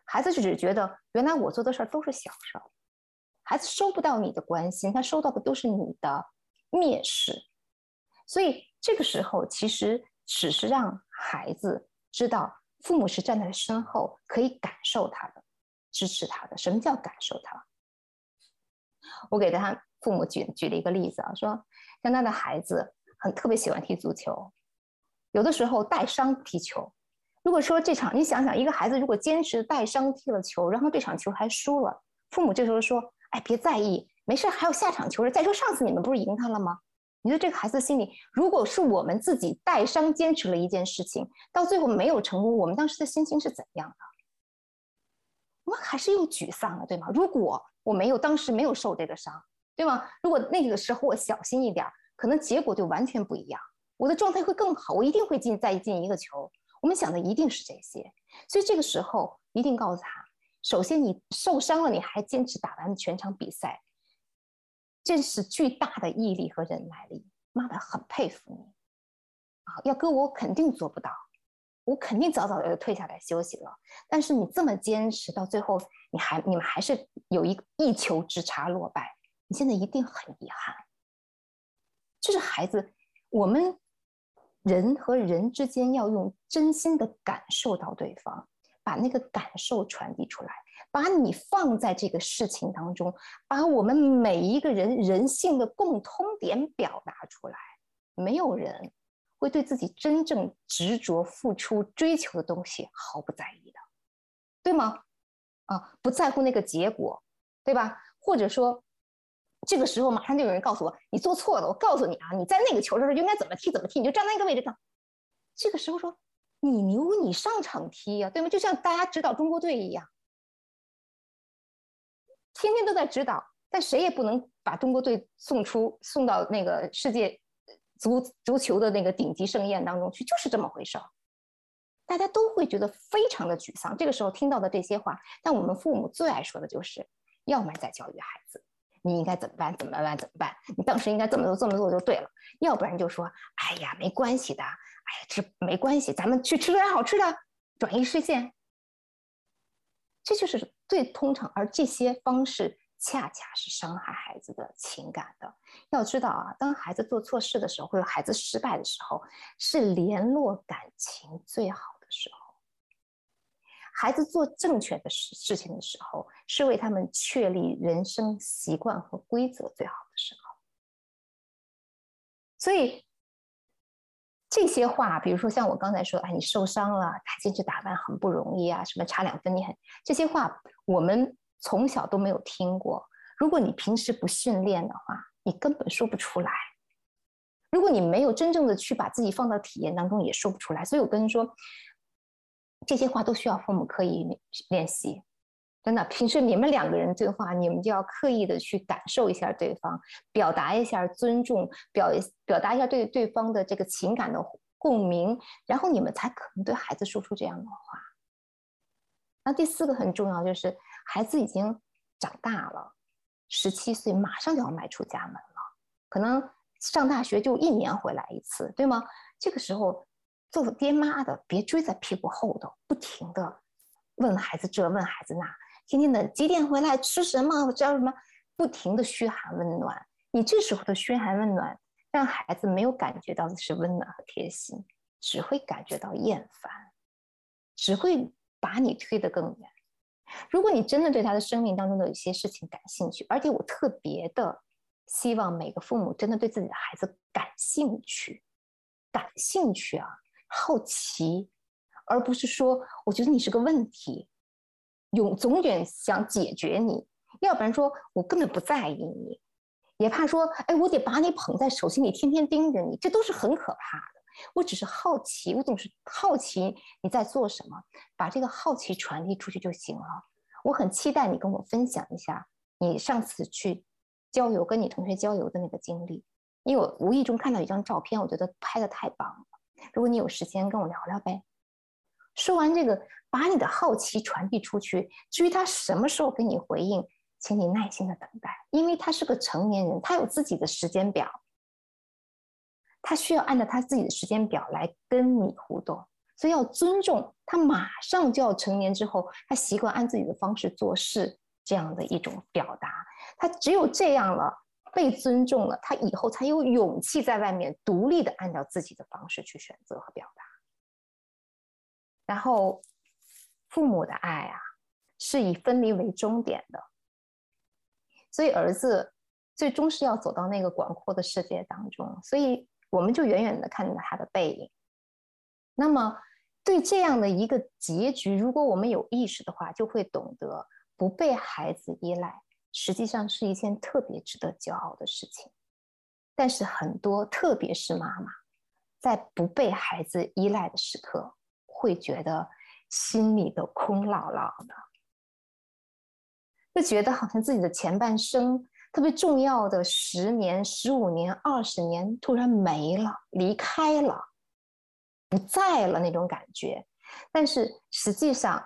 孩子就只觉得原来我做的事儿都是小事儿，孩子收不到你的关心，他收到的都是你的蔑视，所以这个时候其实只是让孩子知道父母是站在身后，可以感受他的，支持他的。什么叫感受他？我给他父母举举了一个例子啊，说像他的孩子很特别喜欢踢足球，有的时候带伤踢球。如果说这场，你想想，一个孩子如果坚持带伤踢了球，然后这场球还输了，父母这时候说：“哎，别在意，没事，还有下场球。”再说上次你们不是赢他了吗？你说这个孩子心里，如果是我们自己带伤坚持了一件事情，到最后没有成功，我们当时的心情是怎样的？我们还是又沮丧了，对吗？如果我没有当时没有受这个伤，对吗？如果那个时候我小心一点，可能结果就完全不一样，我的状态会更好，我一定会进再进一个球。我们想的一定是这些，所以这个时候一定告诉他：首先，你受伤了，你还坚持打完全场比赛，这是巨大的毅力和忍耐力。妈妈很佩服你啊！要搁我肯定做不到，我肯定早早的就退下来休息了。但是你这么坚持，到最后你还你们还是有一一球之差落败，你现在一定很遗憾。这是孩子，我们。人和人之间要用真心的感受到对方，把那个感受传递出来，把你放在这个事情当中，把我们每一个人人性的共通点表达出来。没有人会对自己真正执着、付出、追求的东西毫不在意的，对吗？啊，不在乎那个结果，对吧？或者说。这个时候，马上就有人告诉我你做错了。我告诉你啊，你在那个球的时候应该怎么踢怎么踢，你就站在那个位置上。这个时候说你牛，你上场踢呀，对吗？就像大家指导中国队一样，天天都在指导，但谁也不能把中国队送出送到那个世界足足球的那个顶级盛宴当中去，就是这么回事儿。大家都会觉得非常的沮丧。这个时候听到的这些话，但我们父母最爱说的就是，要么在教育孩子。你应该怎么办？怎么办？怎么办？你当时应该这么做，这么做就对了。要不然就说：“哎呀，没关系的，哎呀，这没关系，咱们去吃点好吃的，转移视线。”这就是最通常，而这些方式恰恰是伤害孩子的情感的。要知道啊，当孩子做错事的时候，或者孩子失败的时候，是联络感情最好的时候。孩子做正确的事事情的时候，是为他们确立人生习惯和规则最好的时候。所以这些话，比如说像我刚才说，哎，你受伤了，他进去打扮很不容易啊，什么差两分你很这些话，我们从小都没有听过。如果你平时不训练的话，你根本说不出来。如果你没有真正的去把自己放到体验当中，也说不出来。所以我跟你说。这些话都需要父母刻意练习，真的。平时你们两个人对话，你们就要刻意的去感受一下对方，表达一下尊重，表表达一下对对方的这个情感的共鸣，然后你们才可能对孩子说出这样的话。那第四个很重要，就是孩子已经长大了，十七岁马上就要迈出家门了，可能上大学就一年回来一次，对吗？这个时候。做爹妈的别追在屁股后头，不停的问孩子这问孩子那，天天的几点回来吃什么叫什么，不停的嘘寒问暖。你这时候的嘘寒问暖，让孩子没有感觉到的是温暖和贴心，只会感觉到厌烦，只会把你推得更远。如果你真的对他的生命当中的有些事情感兴趣，而且我特别的希望每个父母真的对自己的孩子感兴趣，感兴趣啊，好奇，而不是说我觉得你是个问题，永总远想解决你，要不然说我根本不在意你，也怕说哎我得把你捧在手心里，天天盯着你，这都是很可怕的。我只是好奇，我总是好奇你在做什么，把这个好奇传递出去就行了。我很期待你跟我分享一下你上次去郊游，跟你同学郊游的那个经历，因为我无意中看到一张照片，我觉得拍的太棒了。如果你有时间跟我聊聊呗。说完这个，把你的好奇传递出去。至于他什么时候给你回应，请你耐心的等待，因为他是个成年人，他有自己的时间表。他需要按照他自己的时间表来跟你互动，所以要尊重他。马上就要成年之后，他习惯按自己的方式做事，这样的一种表达。他只有这样了，被尊重了，他以后才有勇气在外面独立的按照自己的方式去选择和表达。然后，父母的爱啊，是以分离为终点的，所以儿子最终是要走到那个广阔的世界当中，所以。我们就远远的看着他的背影。那么，对这样的一个结局，如果我们有意识的话，就会懂得不被孩子依赖，实际上是一件特别值得骄傲的事情。但是，很多特别是妈妈，在不被孩子依赖的时刻，会觉得心里都空落落的，就觉得好像自己的前半生。特别重要的十年、十五年、二十年突然没了，离开了，不在了那种感觉。但是实际上，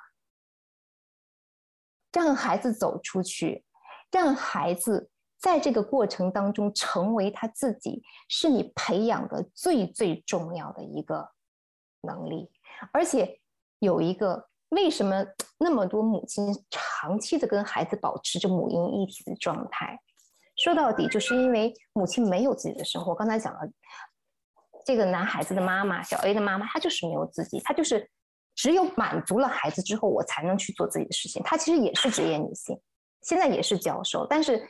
让孩子走出去，让孩子在这个过程当中成为他自己，是你培养的最最重要的一个能力。而且有一个，为什么 (tsk) 那么多母亲长期的跟孩子保持着母婴一体的状态？说到底，就是因为母亲没有自己的生活。刚才讲了，这个男孩子的妈妈，小 A 的妈妈，她就是没有自己，她就是只有满足了孩子之后，我才能去做自己的事情。她其实也是职业女性，现在也是教授，但是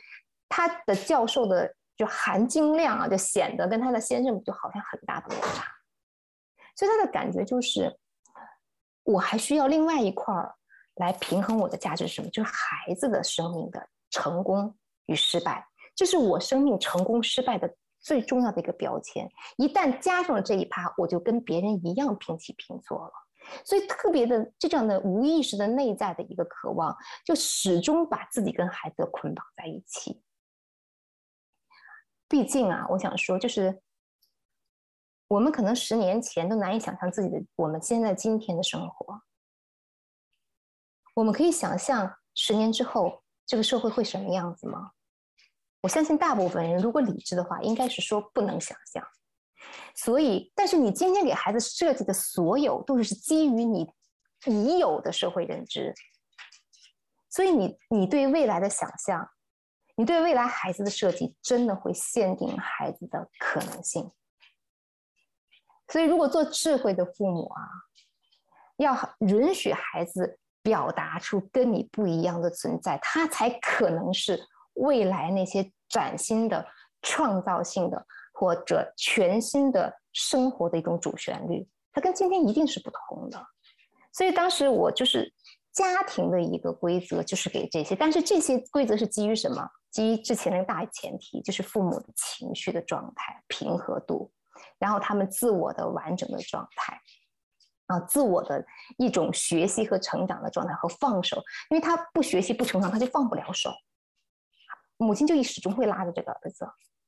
她的教授的就含金量啊，就显得跟她的先生就好像很大的落差。所以她的感觉就是，我还需要另外一块儿来平衡我的价值是什么？就是孩子的生命的成功与失败。这是我生命成功失败的最重要的一个标签。一旦加上了这一趴，我就跟别人一样平起平坐了。所以特别的这样的无意识的内在的一个渴望，就始终把自己跟孩子捆绑在一起。毕竟啊，我想说，就是我们可能十年前都难以想象自己的我们现在今天的生活。我们可以想象十年之后这个社会会什么样子吗？我相信大部分人，如果理智的话，应该是说不能想象。所以，但是你今天给孩子设计的所有，都是基于你已有的社会认知。所以，你你对未来的想象，你对未来孩子的设计，真的会限定孩子的可能性。所以，如果做智慧的父母啊，要允许孩子表达出跟你不一样的存在，他才可能是。未来那些崭新的、创造性的或者全新的生活的一种主旋律，它跟今天一定是不同的。所以当时我就是家庭的一个规则，就是给这些，但是这些规则是基于什么？基于之前那个大前提，就是父母的情绪的状态、平和度，然后他们自我的完整的状态，啊，自我的一种学习和成长的状态和放手，因为他不学习不成长，他就放不了手。母亲就一始终会拉着这个儿子，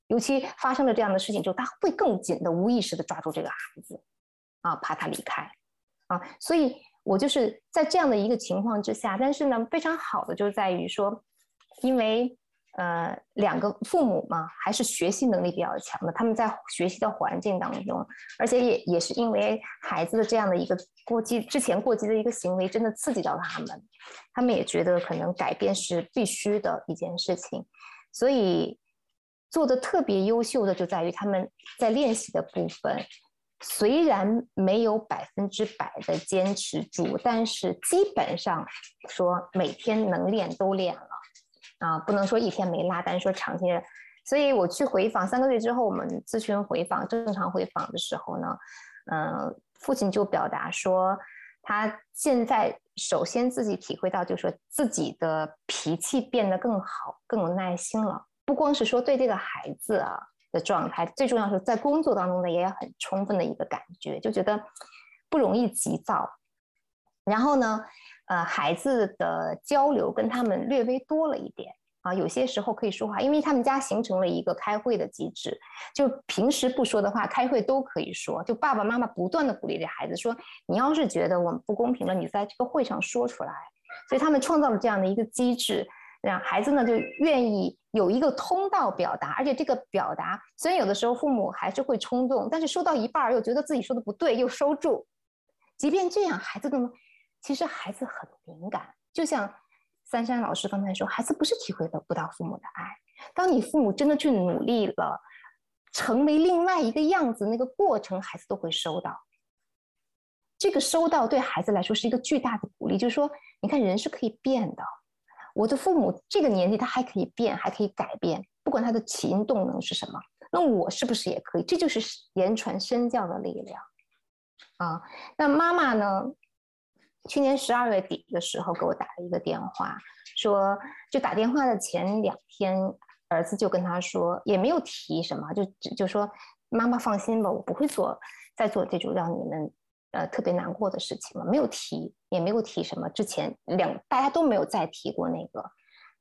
尤其发生了这样的事情之后，他会更紧的、无意识的抓住这个孩子，啊，怕他离开，啊，所以我就是在这样的一个情况之下，但是呢，非常好的就在于说，因为呃两个父母嘛，还是学习能力比较强的，他们在学习的环境当中，而且也也是因为孩子的这样的一个过激之前过激的一个行为，真的刺激到他们，他们也觉得可能改变是必须的一件事情。所以做的特别优秀的就在于他们在练习的部分，虽然没有百分之百的坚持住，但是基本上说每天能练都练了啊，不能说一天没拉但是，说长期。所以我去回访三个月之后，我们咨询回访正常回访的时候呢，嗯，父亲就表达说，他现在首先自己体会到，就是说自己的脾气变得更好，更有耐心了。不光是说对这个孩子啊的状态，最重要是在工作当中呢也有很充分的一个感觉，就觉得不容易急躁。然后呢，呃，孩子的交流跟他们略微多了一点。啊，有些时候可以说话，因为他们家形成了一个开会的机制，就平时不说的话，开会都可以说。就爸爸妈妈不断的鼓励这孩子说：“你要是觉得我们不公平了，你在这个会上说出来。”所以他们创造了这样的一个机制，让孩子呢就愿意有一个通道表达，而且这个表达虽然有的时候父母还是会冲动，但是说到一半又觉得自己说的不对，又收住。即便这样，孩子的其实孩子很敏感，就像。三山老师刚才说，孩子不是体会得不到父母的爱。当你父母真的去努力了，成为另外一个样子，那个过程孩子都会收到。这个收到对孩子来说是一个巨大的鼓励，就是说，你看人是可以变的。我的父母这个年纪他还可以变，还可以改变，不管他的起因动能是什么，那我是不是也可以？这就是言传身教的力量啊。那妈妈呢？去年十二月底的时候，给我打了一个电话，说就打电话的前两天，儿子就跟他说，也没有提什么，就就说妈妈放心吧，我不会做再做这种让你们呃特别难过的事情了，没有提，也没有提什么，之前两大家都没有再提过那个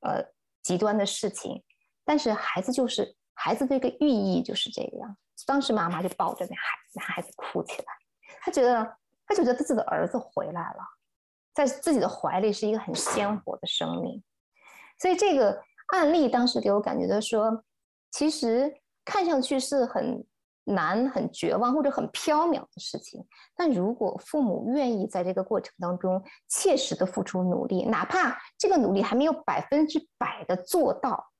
呃极端的事情，但是孩子就是孩子这个寓意就是这个样，当时妈妈就抱着那孩子，那孩子哭起来，他觉得。他就觉得自己的儿子回来了，在自己的怀里是一个很鲜活的生命，所以这个案例当时给我感觉的说，其实看上去是很难、很绝望或者很缥缈的事情，但如果父母愿意在这个过程当中切实的付出努力，哪怕这个努力还没有百分之百的做到，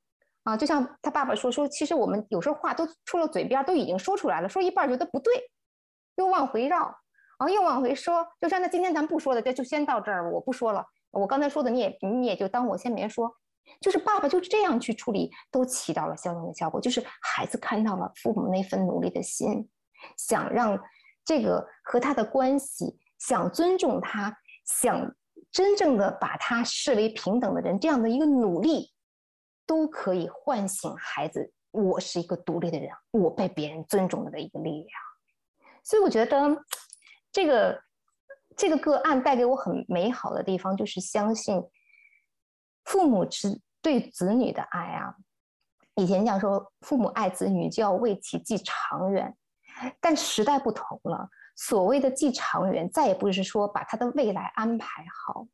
啊，就像他爸爸说说，其实我们有时候话都出了嘴边，都已经说出来了，说一半觉得不对，又往回绕。然后又往回说，就说那今天咱不说了，这就先到这儿，我不说了。我刚才说的你也你也就当我先别说。就是爸爸就是这样去处理，都起到了相应的效果。就是孩子看到了父母那份努力的心，想让这个和他的关系，想尊重他，想真正的把他视为平等的人，这样的一个努力，都可以唤醒孩子，我是一个独立的人，我被别人尊重了的一个力量。所以我觉得。这个这个个案带给我很美好的地方，就是相信父母之对子女的爱啊。以前讲说，父母爱子女就要为其计长远，但时代不同了，所谓的计长远，再也不是说把他的未来安排好，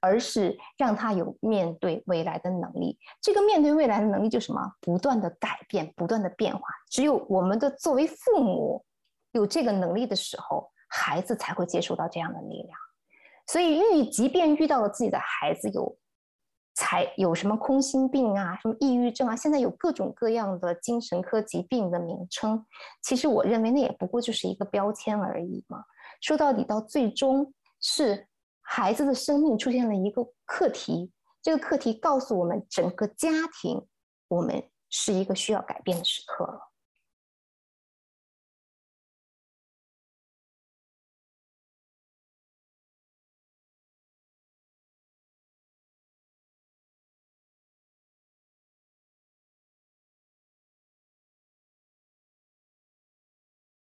而是让他有面对未来的能力。这个面对未来的能力，就什么？不断的改变，不断的变化。只有我们的作为父母有这个能力的时候。孩子才会接受到这样的力量，所以遇即便遇到了自己的孩子有才有什么空心病啊，什么抑郁症啊，现在有各种各样的精神科疾病的名称，其实我认为那也不过就是一个标签而已嘛。说到底，到最终是孩子的生命出现了一个课题，这个课题告诉我们整个家庭，我们是一个需要改变的时刻了。